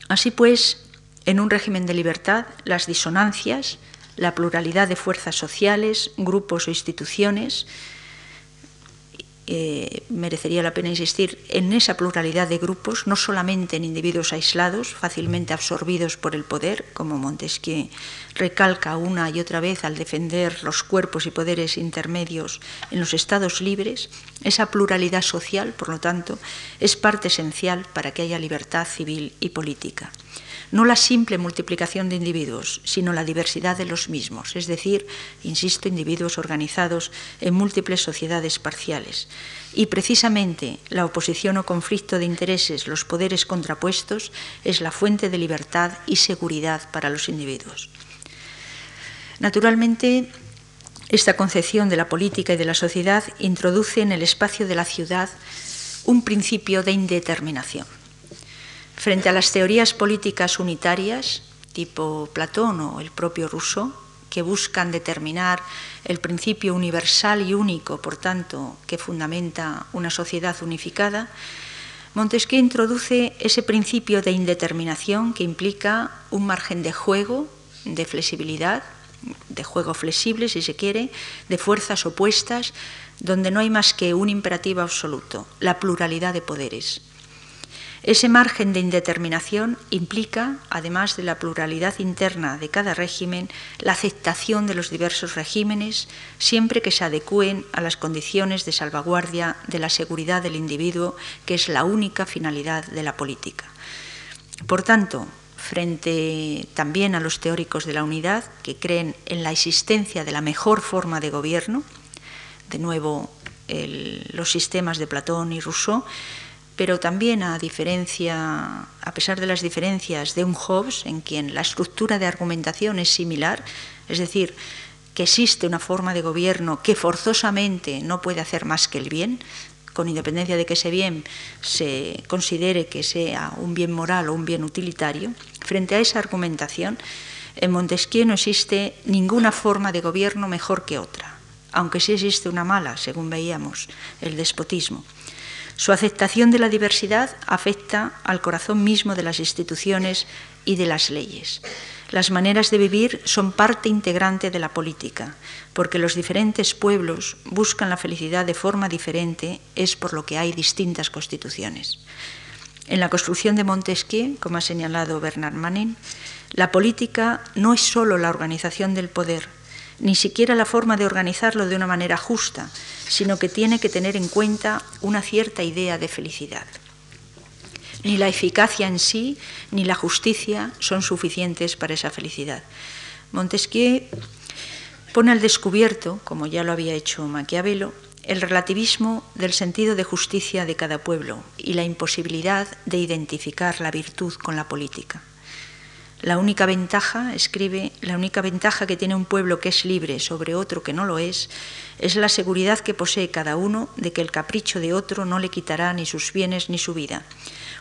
Así pues, en un régimen de libertad, las disonancias, la pluralidad de fuerzas sociales, grupos o instituciones, eh, merecería la pena insistir en esa pluralidad de grupos, no solamente en individuos aislados, fácilmente absorbidos por el poder, como Montesquieu recalca una y otra vez al defender los cuerpos y poderes intermedios en los estados libres, esa pluralidad social, por lo tanto, es parte esencial para que haya libertad civil y política no la simple multiplicación de individuos, sino la diversidad de los mismos, es decir, insisto, individuos organizados en múltiples sociedades parciales. Y precisamente la oposición o conflicto de intereses, los poderes contrapuestos, es la fuente de libertad y seguridad para los individuos. Naturalmente, esta concepción de la política y de la sociedad introduce en el espacio de la ciudad un principio de indeterminación. Frente a las teorías políticas unitarias, tipo Platón o el propio Rousseau, que buscan determinar el principio universal y único, por tanto, que fundamenta una sociedad unificada, Montesquieu introduce ese principio de indeterminación que implica un margen de juego, de flexibilidad, de juego flexible, si se quiere, de fuerzas opuestas, donde no hay más que un imperativo absoluto, la pluralidad de poderes. Ese margen de indeterminación implica, además de la pluralidad interna de cada régimen, la aceptación de los diversos regímenes siempre que se adecúen a las condiciones de salvaguardia de la seguridad del individuo, que es la única finalidad de la política. Por tanto, frente también a los teóricos de la unidad que creen en la existencia de la mejor forma de gobierno, de nuevo los sistemas de Platón y Rousseau, pero también a diferencia, pesar de las diferencias de un Hobbes, en quien la estructura de argumentación es similar, es decir, que existe una forma de gobierno que forzosamente no puede hacer más que el bien, con independencia de que ese bien se considere que sea un bien moral o un bien utilitario, frente a esa argumentación, en Montesquieu no existe ninguna forma de gobierno mejor que otra, aunque sí existe una mala, según veíamos, el despotismo. Su aceptación de la diversidad afecta al corazón mismo de las instituciones y de las leyes. Las maneras de vivir son parte integrante de la política, porque los diferentes pueblos buscan la felicidad de forma diferente, es por lo que hay distintas constituciones. En la construcción de Montesquieu, como ha señalado Bernard Manin, la política no es sólo la organización del poder, ni siquiera la forma de organizarlo de una manera justa, sino que tiene que tener en cuenta una cierta idea de felicidad. Ni la eficacia en sí ni la justicia son suficientes para esa felicidad. Montesquieu pone al descubierto, como ya lo había hecho Maquiavelo, el relativismo del sentido de justicia de cada pueblo y la imposibilidad de identificar la virtud con la política. La única ventaja, escribe, la única ventaja que tiene un pueblo que es libre sobre otro que no lo es, es la seguridad que posee cada uno de que el capricho de otro no le quitará ni sus bienes ni su vida.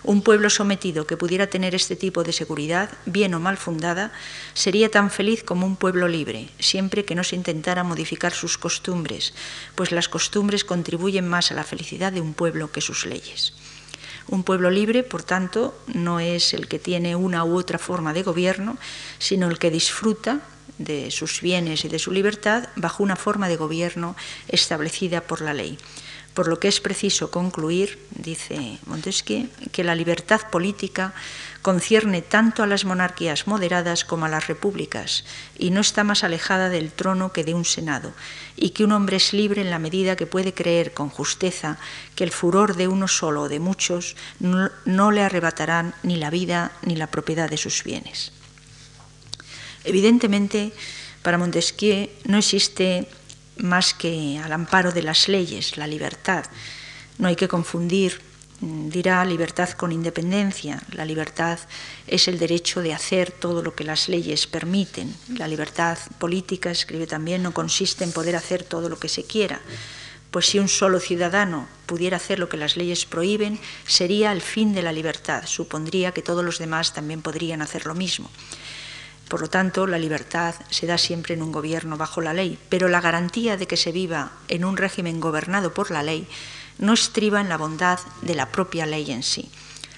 Un pueblo sometido que pudiera tener este tipo de seguridad, bien o mal fundada, sería tan feliz como un pueblo libre, siempre que no se intentara modificar sus costumbres, pues las costumbres contribuyen más a la felicidad de un pueblo que sus leyes. Un pueblo libre, por tanto, no es el que tiene una u otra forma de gobierno, sino el que disfruta de sus bienes y de su libertad bajo una forma de gobierno establecida por la ley. Por lo que es preciso concluir, dice Montesquieu, que la libertad política concierne tanto a las monarquías moderadas como a las repúblicas y no está más alejada del trono que de un senado, y que un hombre es libre en la medida que puede creer con justeza que el furor de uno solo o de muchos no, no le arrebatarán ni la vida ni la propiedad de sus bienes. Evidentemente, para Montesquieu no existe más que al amparo de las leyes, la libertad. No hay que confundir, dirá, libertad con independencia. La libertad es el derecho de hacer todo lo que las leyes permiten. La libertad política, escribe también, no consiste en poder hacer todo lo que se quiera. pues si un solo ciudadano pudiera hacer lo que las leyes prohíben, sería el fin de la libertad. Supondría que todos los demás también podrían hacer lo mismo. Por lo tanto, la libertad se da siempre en un gobierno bajo la ley, pero la garantía de que se viva en un régimen gobernado por la ley no estriba en la bondad de la propia ley en sí.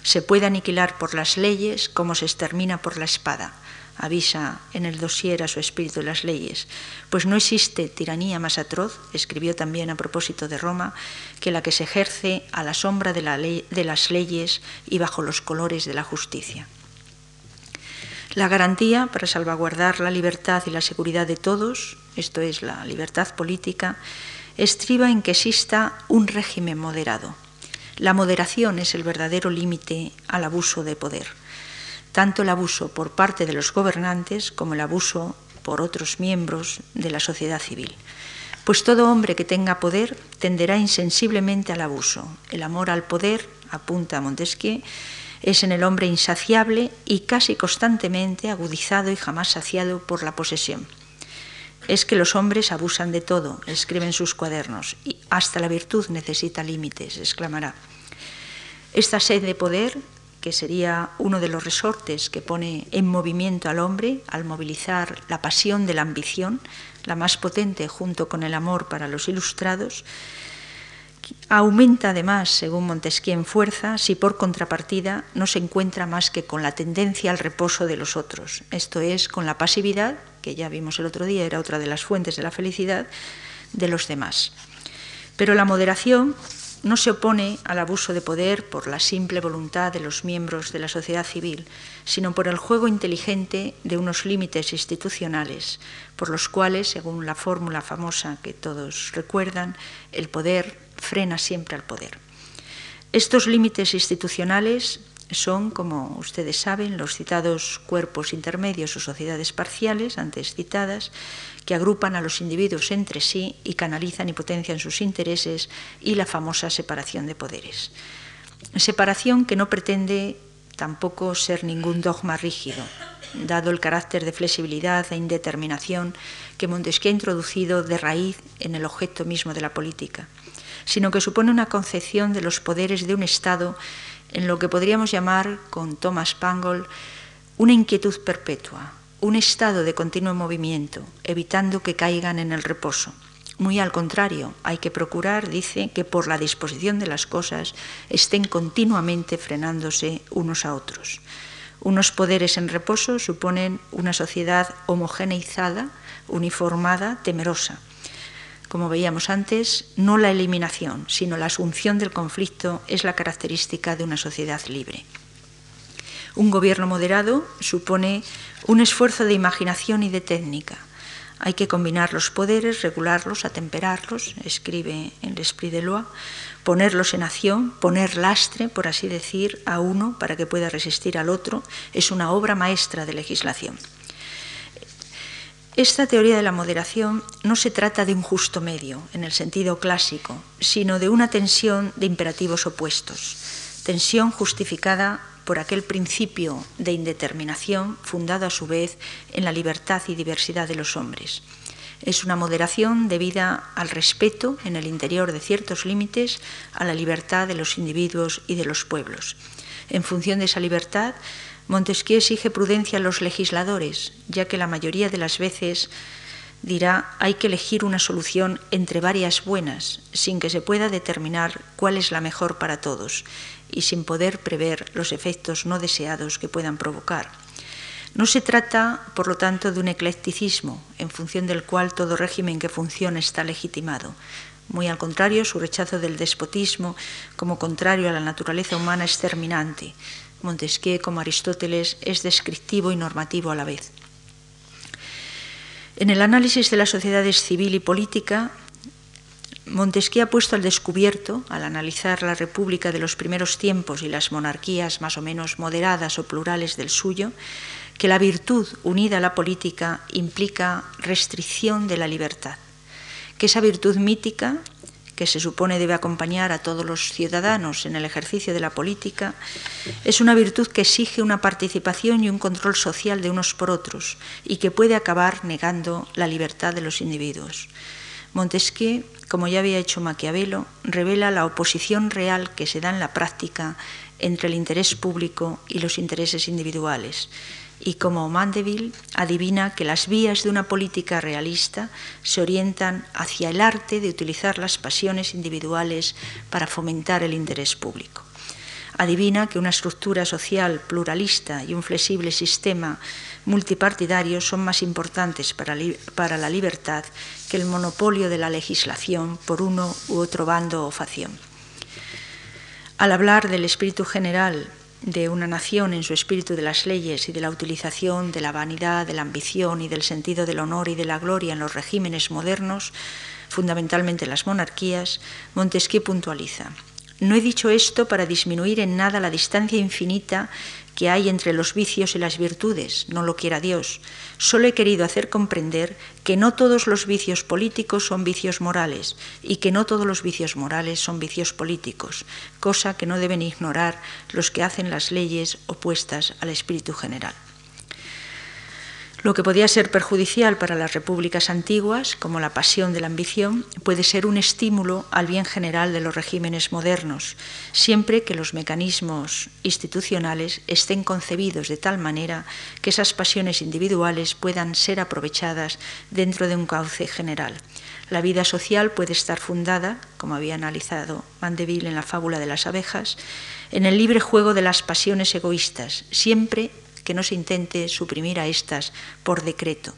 Se puede aniquilar por las leyes como se extermina por la espada avisa en el dossier a su espíritu de las leyes, pues no existe tiranía más atroz, escribió también a propósito de Roma, que la que se ejerce a la sombra de, de las leyes y bajo los colores de la justicia. La garantía para salvaguardar la libertad y la seguridad de todos, esto es la libertad política, estriba en que exista un régimen moderado. La moderación es el verdadero límite al abuso de poder tanto el abuso por parte de los gobernantes como el abuso por otros miembros de la sociedad civil. Pues todo hombre que tenga poder tenderá insensiblemente al abuso. El amor al poder, apunta Montesquieu, es en el hombre insaciable y casi constantemente agudizado y jamás saciado por la posesión. Es que los hombres abusan de todo, escriben sus cuadernos, y hasta la virtud necesita límites, exclamará. Esta sed de poder que sería uno de los resortes que pone en movimiento al hombre al movilizar la pasión de la ambición, la más potente junto con el amor para los ilustrados, aumenta además, según Montesquieu, en fuerza si por contrapartida no se encuentra más que con la tendencia al reposo de los otros, esto es, con la pasividad, que ya vimos el otro día, era otra de las fuentes de la felicidad, de los demás. Pero la moderación no se opone al abuso de poder por la simple voluntad de los miembros de la sociedad civil, sino por el juego inteligente de unos límites institucionales, por los cuales, según la fórmula famosa que todos recuerdan, el poder frena siempre al poder. Estos límites institucionales son, como ustedes saben, los citados cuerpos intermedios o sociedades parciales, antes citadas, que agrupan a los individuos entre sí y canalizan y potencian sus intereses y la famosa separación de poderes. Separación que no pretende tampoco ser ningún dogma rígido, dado el carácter de flexibilidad e indeterminación que Montesquieu ha introducido de raíz en el objeto mismo de la política, sino que supone una concepción de los poderes de un Estado en lo que podríamos llamar, con Thomas Pangold, una inquietud perpetua, un estado de continuo movimiento, evitando que caigan en el reposo. Muy al contrario, hay que procurar, dice, que por la disposición de las cosas estén continuamente frenándose unos a otros. Unos poderes en reposo suponen una sociedad homogeneizada, uniformada, temerosa. Como veíamos antes, no la eliminación, sino la asunción del conflicto es la característica de una sociedad libre. Un gobierno moderado supone un esfuerzo de imaginación y de técnica. Hay que combinar los poderes, regularlos, atemperarlos, escribe en L'Esprit de Loi, ponerlos en acción, poner lastre, por así decir, a uno para que pueda resistir al otro, es una obra maestra de legislación. Esta teoría de la moderación no se trata de un justo medio, en el sentido clásico, sino de una tensión de imperativos opuestos, tensión justificada por aquel principio de indeterminación fundado a su vez en la libertad y diversidad de los hombres. Es una moderación debida al respeto en el interior de ciertos límites a la libertad de los individuos y de los pueblos. En función de esa libertad, Montesquieu exige prudencia a los legisladores, ya que la mayoría de las veces dirá hay que elegir una solución entre varias buenas, sin que se pueda determinar cuál es la mejor para todos y sin poder prever los efectos no deseados que puedan provocar. No se trata, por lo tanto, de un eclecticismo en función del cual todo régimen que funcione está legitimado. Muy al contrario, su rechazo del despotismo como contrario a la naturaleza humana es terminante. Montesquieu, como Aristóteles, es descriptivo y normativo a la vez. En el análisis de las sociedades civil y política, Montesquieu ha puesto al descubierto, al analizar la República de los primeros tiempos y las monarquías más o menos moderadas o plurales del suyo, que la virtud unida a la política implica restricción de la libertad, que esa virtud mítica, que se supone debe acompañar a todos los ciudadanos en el ejercicio de la política, es una virtud que exige una participación y un control social de unos por otros y que puede acabar negando la libertad de los individuos. Montesquieu, como ya había hecho Maquiavelo, revela la oposición real que se da en la práctica entre el interés público y los intereses individuales, y como Mandeville adivina que las vías de una política realista se orientan hacia el arte de utilizar las pasiones individuales para fomentar el interés público. Adivina que una estructura social pluralista y un flexible sistema multipartidario son más importantes para, la libertad que el monopolio de la legislación por uno u otro bando o facción. Al hablar del espíritu general de una nación en su espíritu de las leyes y de la utilización de la vanidad, de la ambición y del sentido del honor y de la gloria en los regímenes modernos, fundamentalmente en las monarquías, Montesquieu puntualiza. No he dicho esto para disminuir en nada la distancia infinita que hay entre los vicios y las virtudes, no lo quiera Dios. Solo he querido hacer comprender que no todos los vicios políticos son vicios morales y que no todos los vicios morales son vicios políticos, cosa que no deben ignorar los que hacen las leyes opuestas al espíritu general. Lo que podía ser perjudicial para las repúblicas antiguas, como la pasión de la ambición, puede ser un estímulo al bien general de los regímenes modernos, siempre que los mecanismos institucionales estén concebidos de tal manera que esas pasiones individuales puedan ser aprovechadas dentro de un cauce general. La vida social puede estar fundada, como había analizado Mandeville en la fábula de las abejas, en el libre juego de las pasiones egoístas, siempre que no se intente suprimir a estas por decreto,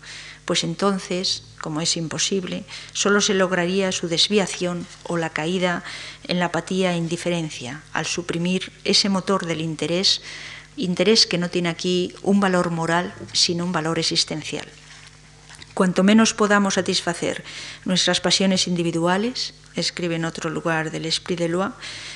pues entonces, como es imposible, solo se lograría su desviación o la caída en la apatía e indiferencia. Al suprimir ese motor del interés, interés que no tiene aquí un valor moral, sino un valor existencial. Cuanto menos podamos satisfacer nuestras pasiones individuales, escribe en otro lugar del Esprit de Loi,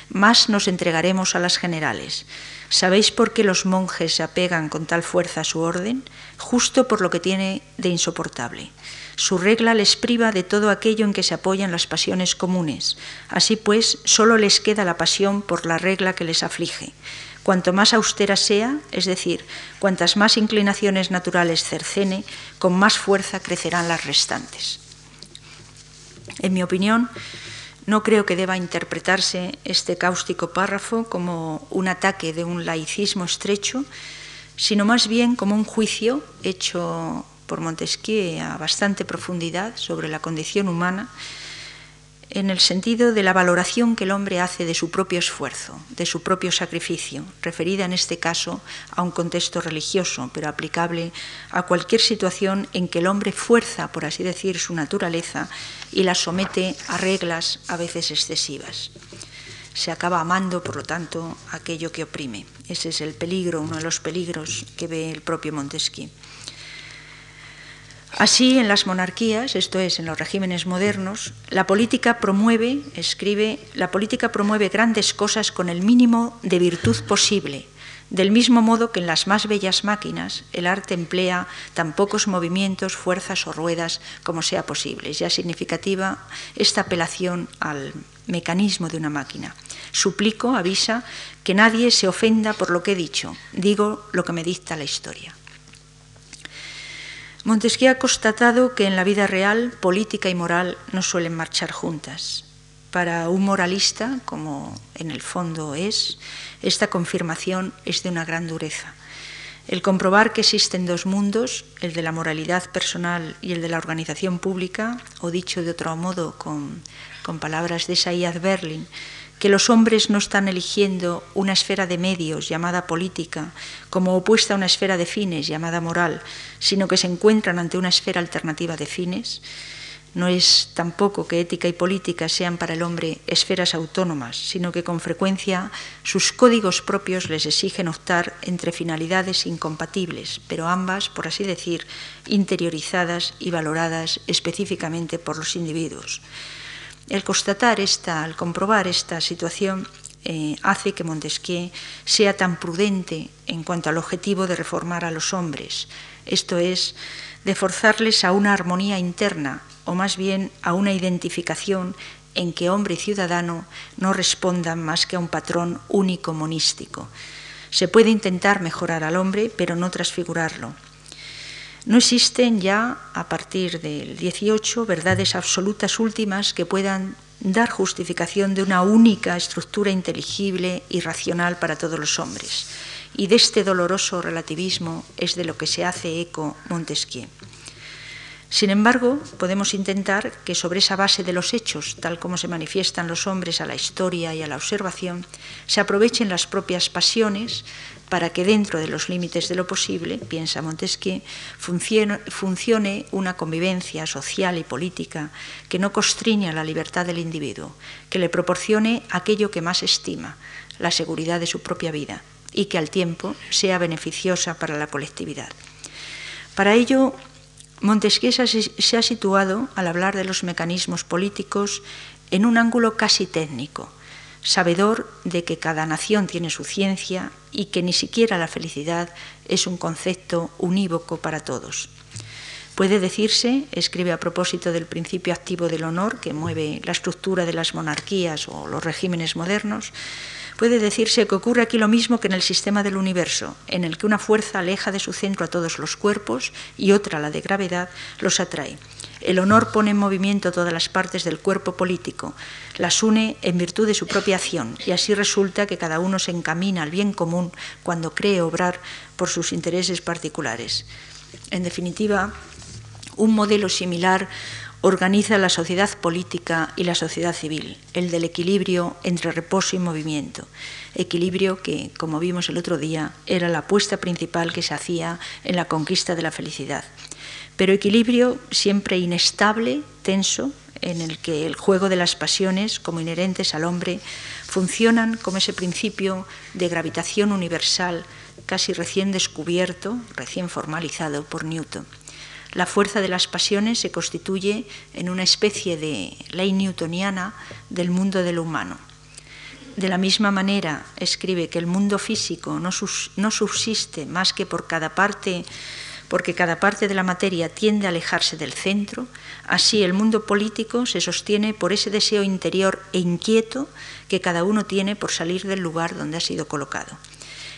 más nos entregaremos a las generales ¿Sabéis por qué los monjes se apegan con tal fuerza a su orden? Justo por lo que tiene de insoportable. Su regla les priva de todo aquello en que se apoyan las pasiones comunes. Así pues, solo les queda la pasión por la regla que les aflige. Cuanto más austera sea, es decir, cuantas más inclinaciones naturales cercene, con más fuerza crecerán las restantes. En mi opinión, no creo que deba interpretarse este cáustico párrafo como un ataque de un laicismo estrecho, sino más bien como un juicio hecho por Montesquieu a bastante profundidad sobre la condición humana en el sentido de la valoración que el hombre hace de su propio esfuerzo, de su propio sacrificio, referida en este caso a un contexto religioso, pero aplicable a cualquier situación en que el hombre fuerza, por así decir, su naturaleza y la somete a reglas a veces excesivas. Se acaba amando, por lo tanto, aquello que oprime. Ese es el peligro, uno de los peligros que ve el propio Montesquieu. Así, en las monarquías, esto es, en los regímenes modernos, la política promueve, escribe, la política promueve grandes cosas con el mínimo de virtud posible, del mismo modo que en las más bellas máquinas el arte emplea tan pocos movimientos, fuerzas o ruedas como sea posible. Es ya significativa esta apelación al mecanismo de una máquina. Suplico, avisa, que nadie se ofenda por lo que he dicho. Digo lo que me dicta la historia. Montesquieu ha constatado que en la vida real política y moral no suelen marchar juntas. Para un moralista, como en el fondo es, esta confirmación es de una gran dureza. El comprobar que existen dos mundos, el de la moralidad personal y el de la organización pública, o dicho de otro modo con, palabras de Saíad Berlin, que los hombres no están eligiendo una esfera de medios llamada política como opuesta a una esfera de fines llamada moral, sino que se encuentran ante una esfera alternativa de fines. No es tampoco que ética y política sean para el hombre esferas autónomas, sino que con frecuencia sus códigos propios les exigen optar entre finalidades incompatibles, pero ambas, por así decir, interiorizadas y valoradas específicamente por los individuos. El constatar esta, al comprobar esta situación, eh, hace que Montesquieu sea tan prudente en cuanto al objetivo de reformar a los hombres, esto es, de forzarles a una armonía interna, o más bien a una identificación en que hombre y ciudadano no respondan más que a un patrón único monístico. Se puede intentar mejorar al hombre, pero no transfigurarlo. No existen ya, a partir del 18, verdades absolutas últimas que puedan dar justificación de una única estructura inteligible y racional para todos los hombres. Y de este doloroso relativismo es de lo que se hace eco Montesquieu. Sin embargo, podemos intentar que sobre esa base de los hechos, tal como se manifiestan los hombres a la historia y a la observación, se aprovechen las propias pasiones para que dentro de los límites de lo posible, piensa Montesquieu, funcione, una convivencia social y política que no constriña la libertad del individuo, que le proporcione aquello que más estima, la seguridad de su propia vida, y que al tiempo sea beneficiosa para la colectividad. Para ello, Montesquieu se ha situado, al hablar de los mecanismos políticos, en un ángulo casi técnico, sabedor de que cada nación tiene su ciencia y que ni siquiera la felicidad es un concepto unívoco para todos. Puede decirse, escribe a propósito del principio activo del honor que mueve la estructura de las monarquías o los regímenes modernos, Puede decirse que ocurre aquí lo mismo que en el sistema del universo, en el que una fuerza aleja de su centro a todos los cuerpos y otra, la de gravedad, los atrae. El honor pone en movimiento todas las partes del cuerpo político, las une en virtud de su propia acción y así resulta que cada uno se encamina al bien común cuando cree obrar por sus intereses particulares. En definitiva, un modelo similar organiza la sociedad política y la sociedad civil, el del equilibrio entre reposo y movimiento, equilibrio que, como vimos el otro día, era la apuesta principal que se hacía en la conquista de la felicidad. Pero equilibrio siempre inestable, tenso, en el que el juego de las pasiones, como inherentes al hombre, funcionan como ese principio de gravitación universal casi recién descubierto, recién formalizado por Newton la fuerza de las pasiones se constituye en una especie de ley newtoniana del mundo de lo humano. De la misma manera, escribe que el mundo físico no, subsiste más que por cada parte, porque cada parte de la materia tiende a alejarse del centro, así el mundo político se sostiene por ese deseo interior e inquieto que cada uno tiene por salir del lugar donde ha sido colocado.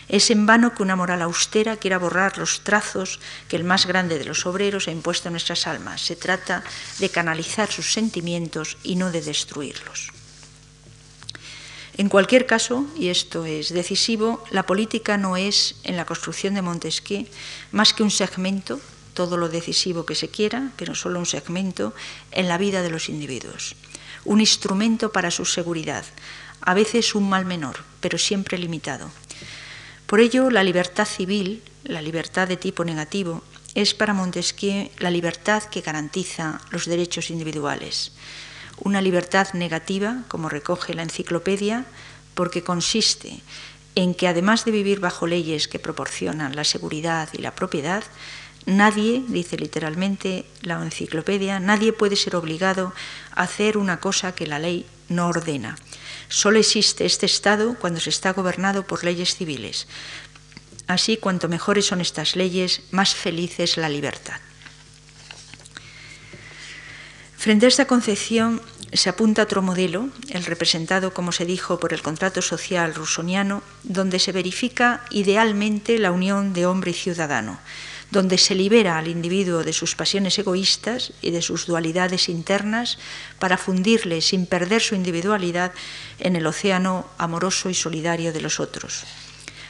Es en vano que una moral austera quiera borrar los trazos que el más grande de los obreros ha impuesto en nuestras almas. Se trata de canalizar sus sentimientos y no de destruirlos. En cualquier caso, y esto es decisivo, la política no es, en la construcción de Montesquieu, más que un segmento, todo lo decisivo que se quiera, pero solo un segmento, en la vida de los individuos. Un instrumento para su seguridad, a veces un mal menor, pero siempre limitado por ello, la libertad civil, la libertad de tipo negativo, es para Montesquieu la libertad que garantiza los derechos individuales. Una libertad negativa, como recoge la enciclopedia, porque consiste en que además de vivir bajo leyes que proporcionan la seguridad y la propiedad, nadie, dice literalmente la enciclopedia, nadie puede ser obligado a hacer una cosa que la ley no ordena. Solo existe este Estado cuando se está gobernado por leyes civiles. Así, cuanto mejores son estas leyes, más feliz es la libertad. Frente a esta concepción se apunta otro modelo, el representado, como se dijo, por el contrato social rusoniano, donde se verifica idealmente la unión de hombre y ciudadano, donde se libera al individuo de sus pasiones egoístas y de sus dualidades internas para fundirle sin perder su individualidad en el océano amoroso y solidario de los otros.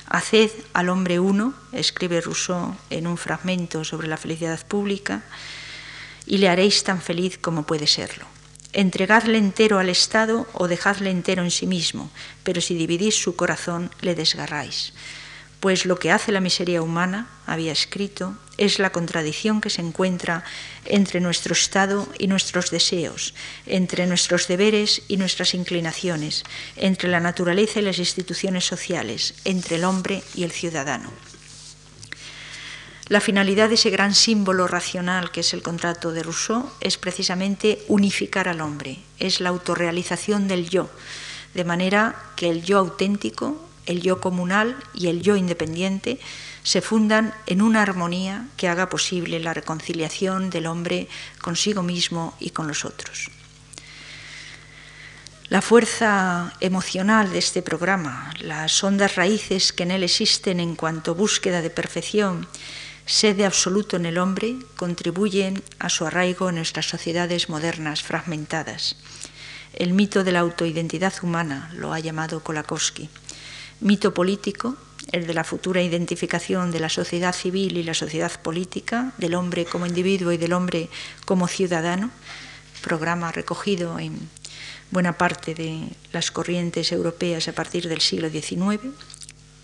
Haced al hombre uno, escribe Rousseau en un fragmento sobre la felicidad pública, y le haréis tan feliz como puede serlo. Entregadle entero al Estado o dejadle entero en sí mismo, pero si dividís su corazón, le desgarráis pues lo que hace la miseria humana, había escrito, es la contradicción que se encuentra entre nuestro estado y nuestros deseos, entre nuestros deberes y nuestras inclinaciones, entre la naturaleza y las instituciones sociales, entre el hombre y el ciudadano. La finalidad de ese gran símbolo racional que es el contrato de Rousseau es precisamente unificar al hombre, es la autorrealización del yo, de manera que el yo auténtico, el yo comunal y el yo independiente se fundan en una armonía que haga posible la reconciliación del hombre consigo mismo y con los otros. La fuerza emocional de este programa, las hondas raíces que en él existen en cuanto búsqueda de perfección, sede absoluto en el hombre, contribuyen a su arraigo en nuestras sociedades modernas fragmentadas. El mito de la autoidentidad humana lo ha llamado Kolakowski. Mito político, el de la futura identificación de la sociedad civil y la sociedad política, del hombre como individuo y del hombre como ciudadano, programa recogido en buena parte de las corrientes europeas a partir del siglo XIX,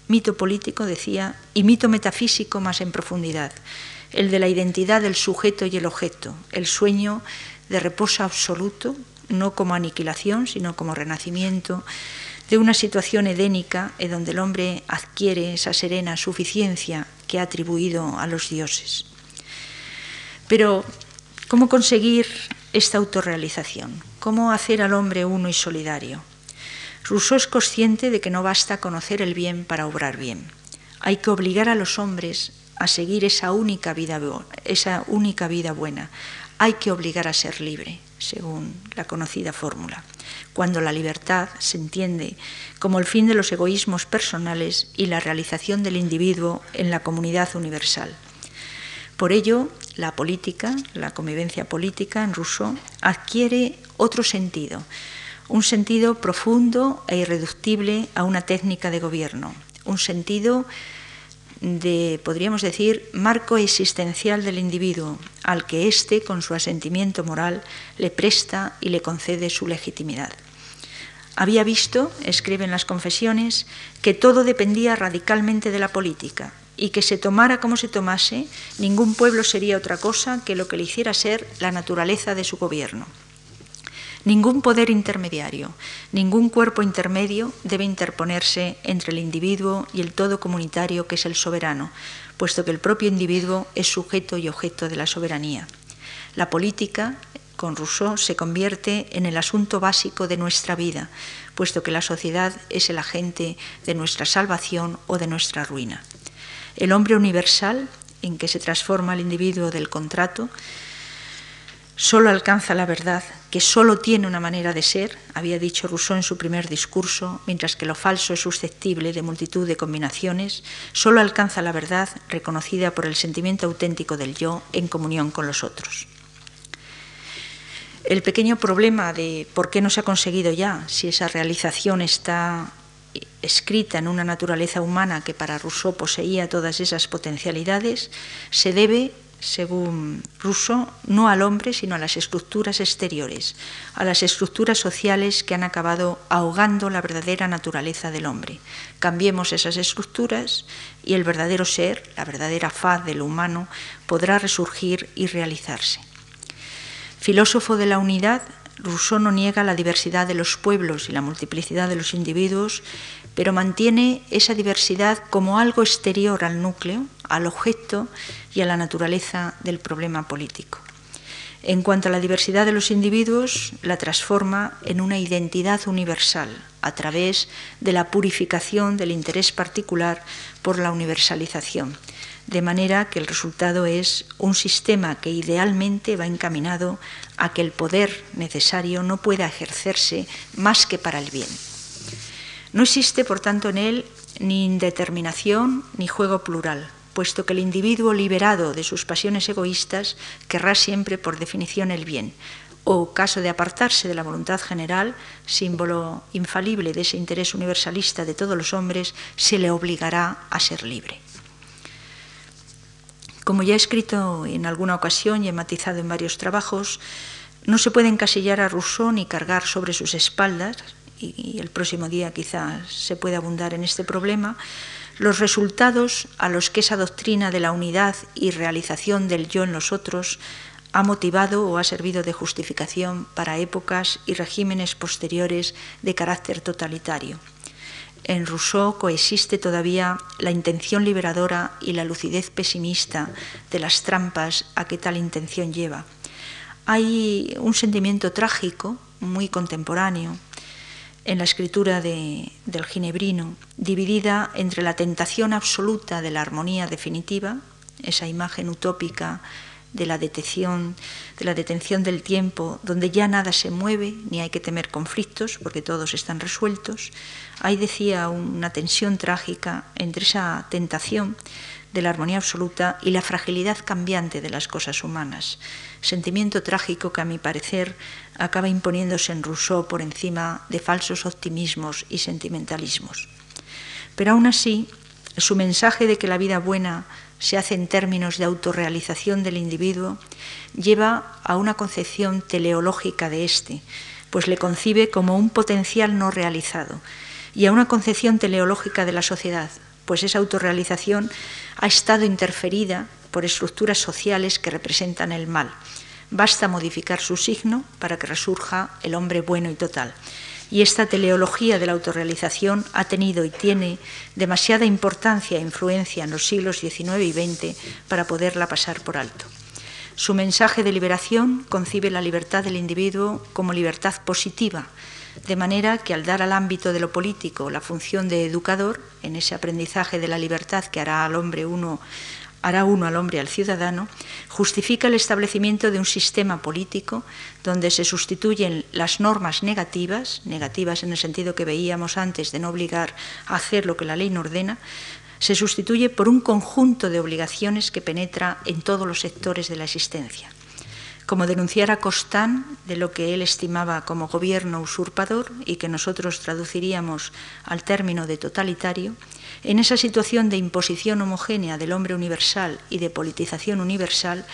mito político, decía, y mito metafísico más en profundidad, el de la identidad del sujeto y el objeto, el sueño de reposo absoluto, no como aniquilación, sino como renacimiento de una situación edénica en donde el hombre adquiere esa serena suficiencia que ha atribuido a los dioses. Pero, ¿cómo conseguir esta autorrealización? ¿Cómo hacer al hombre uno y solidario? Rousseau es consciente de que no basta conocer el bien para obrar bien. Hay que obligar a los hombres a seguir esa única vida, buena. Hay que obligar a ser libre, según la conocida fórmula, cuando la libertad se entiende como el fin de los egoísmos personales y la realización del individuo en la comunidad universal. Por ello, la política, la convivencia política en Rousseau, adquiere otro sentido, un sentido profundo e irreductible a una técnica de gobierno, un sentido de, podríamos decir, marco existencial del individuo, al que éste, con su asentimiento moral, le presta y le concede su legitimidad. Había visto, escribe en las confesiones, que todo dependía radicalmente de la política y que se tomara como se tomase, ningún pueblo sería otra cosa que lo que le hiciera ser la naturaleza de su gobierno. Ningún poder intermediario, ningún cuerpo intermedio debe interponerse entre el individuo y el todo comunitario que es el soberano, puesto que el propio individuo es sujeto y objeto de la soberanía. La política, con Rousseau, se convierte en el asunto básico de nuestra vida, puesto que la sociedad es el agente de nuestra salvación o de nuestra ruina. El hombre universal, en que se transforma el individuo del contrato, solo alcanza la verdad, que solo tiene una manera de ser, había dicho Rousseau en su primer discurso, mientras que lo falso es susceptible de multitud de combinaciones, solo alcanza la verdad reconocida por el sentimiento auténtico del yo en comunión con los otros. El pequeño problema de por qué no se ha conseguido ya, si esa realización está escrita en una naturaleza humana que para Rousseau poseía todas esas potencialidades, se debe según Rousseau, no al hombre, sino a las estructuras exteriores, a las estructuras sociales que han acabado ahogando la verdadera naturaleza del hombre. Cambiemos esas estructuras y el verdadero ser, la verdadera faz de lo humano, podrá resurgir y realizarse. Filósofo de la unidad, Rousseau no niega la diversidad de los pueblos y la multiplicidad de los individuos, pero mantiene esa diversidad como algo exterior al núcleo, al objeto y a la naturaleza del problema político. En cuanto a la diversidad de los individuos, la transforma en una identidad universal a través de la purificación del interés particular por la universalización, de manera que el resultado es un sistema que idealmente va encaminado a que el poder necesario no pueda ejercerse más que para el bien. No existe, por tanto, en él ni indeterminación ni juego plural, puesto que el individuo liberado de sus pasiones egoístas querrá siempre por definición el bien, o caso de apartarse de la voluntad general, símbolo infalible de ese interés universalista de todos los hombres, se le obligará a ser libre. Como ya he escrito en alguna ocasión y he matizado en varios trabajos, no se puede encasillar a Rousseau ni cargar sobre sus espaldas, y el próximo día quizás se pueda abundar en este problema, los resultados a los que esa doctrina de la unidad y realización del yo en los otros ha motivado o ha servido de justificación para épocas y regímenes posteriores de carácter totalitario. En Rousseau coexiste todavía la intención liberadora y la lucidez pesimista de las trampas a que tal intención lleva. Hay un sentimiento trágico muy contemporáneo en la escritura del ginebrino, dividida entre la tentación absoluta de la armonía definitiva, esa imagen utópica de la de la detención del tiempo, donde ya nada se mueve, ni hay que temer conflictos, porque todos están resueltos. Ahí decía una tensión trágica entre esa tentación de la armonía absoluta y la fragilidad cambiante de las cosas humanas, sentimiento trágico que a mi parecer acaba imponiéndose en Rousseau por encima de falsos optimismos y sentimentalismos. Pero aún así, su mensaje de que la vida buena se hace en términos de autorrealización del individuo lleva a una concepción teleológica de éste, pues le concibe como un potencial no realizado, y a una concepción teleológica de la sociedad, pues esa autorrealización ha estado interferida por estructuras sociales que representan el mal. Basta modificar su signo para que resurja el hombre bueno y total. Y esta teleología de la autorrealización ha tenido y tiene demasiada importancia e influencia en los siglos XIX y XX para poderla pasar por alto. Su mensaje de liberación concibe la libertad del individuo como libertad positiva, de manera que al dar al ámbito de lo político la función de educador, en ese aprendizaje de la libertad que hará al hombre uno hará uno al hombre al ciudadano, justifica el establecimiento de un sistema político donde se sustituyen las normas negativas, negativas en el sentido que veíamos antes de no obligar a hacer lo que la ley no ordena, se sustituye por un conjunto de obligaciones que penetra en todos los sectores de la existencia. Como denunciara Costán de lo que él estimaba como gobierno usurpador y que nosotros traduciríamos al término de totalitario, en esa situación de imposición homogénea del hombre universal y de politización universal,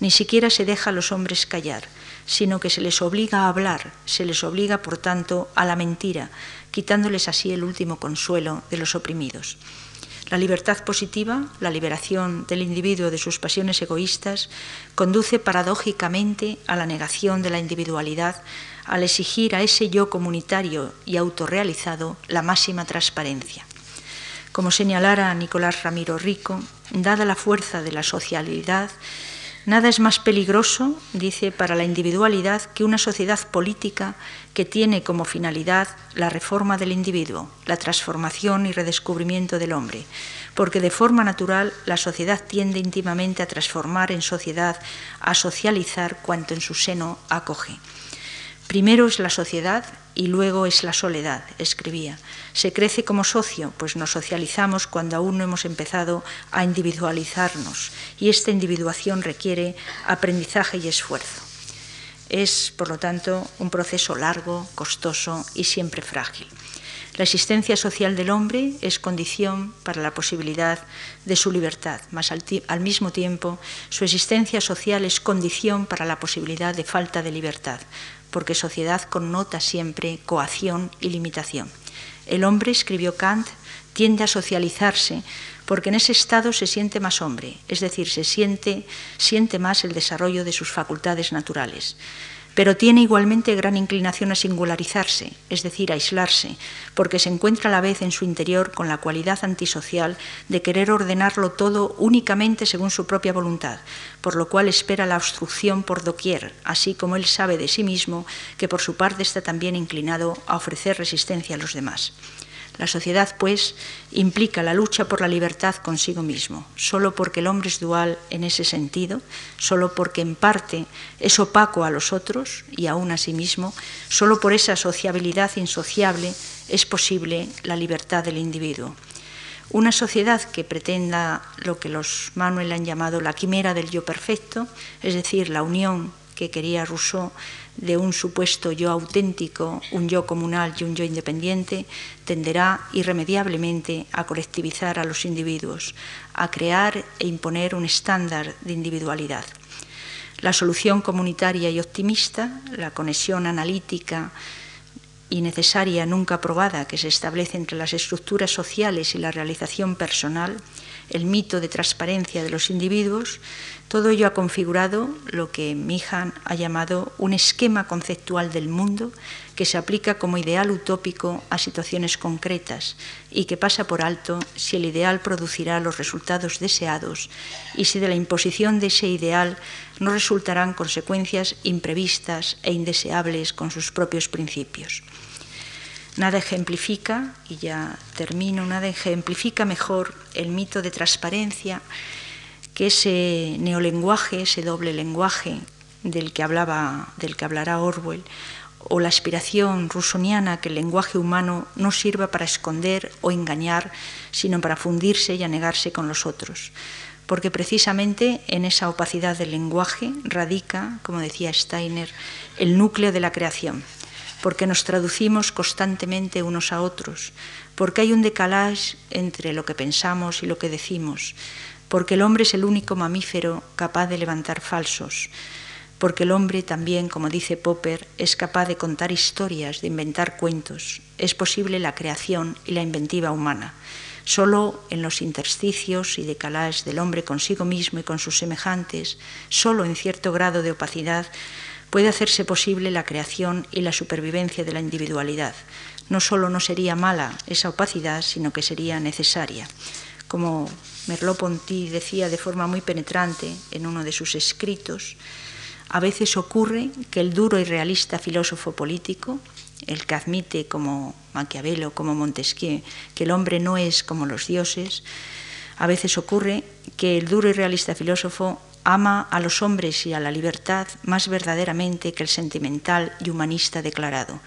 ni siquiera se deja a los hombres callar, sino que se les obliga a hablar, se les obliga, por tanto, a la mentira, quitándoles así el último consuelo de los oprimidos. La libertad positiva, la liberación del individuo de sus pasiones egoístas, conduce paradójicamente a la negación de la individualidad al exigir a ese yo comunitario y autorrealizado la máxima transparencia. Como señalara Nicolás Ramiro Rico, dada la fuerza de la socialidad, Nada es más peligroso, dice, para la individualidad que una sociedad política que tiene como finalidad la reforma del individuo, la transformación y redescubrimiento del hombre, porque de forma natural la sociedad tiende íntimamente a transformar en sociedad, a socializar cuanto en su seno acoge. Primero es la sociedad y luego es la soledad, escribía. Se crece como socio, pues nos socializamos cuando aún no hemos empezado a individualizarnos y esta individuación requiere aprendizaje y esfuerzo. Es, por lo tanto, un proceso largo, costoso y siempre frágil. La existencia social del hombre es condición para la posibilidad de su libertad, mas al, al, mismo tiempo su existencia social es condición para la posibilidad de falta de libertad, porque sociedad connota siempre coacción y limitación. El hombre, escribió Kant, tiende a socializarse porque en ese estado se siente más hombre, es decir, se siente, siente más el desarrollo de sus facultades naturales pero tiene igualmente gran inclinación a singularizarse, es decir, aislarse, porque se encuentra a la vez en su interior con la cualidad antisocial de querer ordenarlo todo únicamente según su propia voluntad, por lo cual espera la obstrucción por doquier, así como él sabe de sí mismo que por su parte está también inclinado a ofrecer resistencia a los demás. La sociedad, pues, implica la lucha por la libertad consigo mismo, solo porque el hombre es dual en ese sentido, solo porque en parte es opaco a los otros y aún a sí mismo, solo por esa sociabilidad insociable es posible la libertad del individuo. Una sociedad que pretenda lo que los Manuel han llamado la quimera del yo perfecto, es decir, la unión que quería Rousseau de un supuesto yo auténtico, un yo comunal y un yo independiente, tenderá irremediablemente a colectivizar a los individuos, a crear e imponer un estándar de individualidad. La solución comunitaria y optimista, la conexión analítica y necesaria nunca probada que se establece entre las estructuras sociales y la realización personal, el mito de transparencia de los individuos, todo ello ha configurado lo que Mihan ha llamado un esquema conceptual del mundo que se aplica como ideal utópico a situaciones concretas y que pasa por alto si el ideal producirá los resultados deseados y si de la imposición de ese ideal no resultarán consecuencias imprevistas e indeseables con sus propios principios. Nada ejemplifica, y ya termino, nada ejemplifica mejor el mito de transparencia que ese neolenguaje, ese doble lenguaje del que, hablaba, del que hablará Orwell, o la aspiración rusoniana que el lenguaje humano no sirva para esconder o engañar, sino para fundirse y anegarse con los otros. Porque precisamente en esa opacidad del lenguaje radica, como decía Steiner, el núcleo de la creación. Porque nos traducimos constantemente unos a otros, porque hay un decalage entre lo que pensamos y lo que decimos, porque el hombre es el único mamífero capaz de levantar falsos, porque el hombre también, como dice Popper, es capaz de contar historias, de inventar cuentos. Es posible la creación y la inventiva humana. Solo en los intersticios y decalajes del hombre consigo mismo y con sus semejantes, solo en cierto grado de opacidad, puede hacerse posible la creación y la supervivencia de la individualidad. No solo no sería mala esa opacidad, sino que sería necesaria. Como Merleau-Ponty decía de forma muy penetrante en uno de sus escritos, a veces ocurre que el duro y realista filósofo político, el que admite como Maquiavelo, como Montesquieu, que el hombre no es como los dioses, a veces ocurre que el duro y realista filósofo ama a los hombres y a la libertad más verdaderamente que el sentimental y humanista declarado,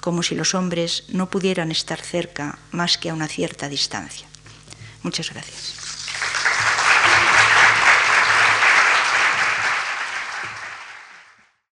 como si los hombres no pudieran estar cerca más que a una cierta distancia. Muchas gracias.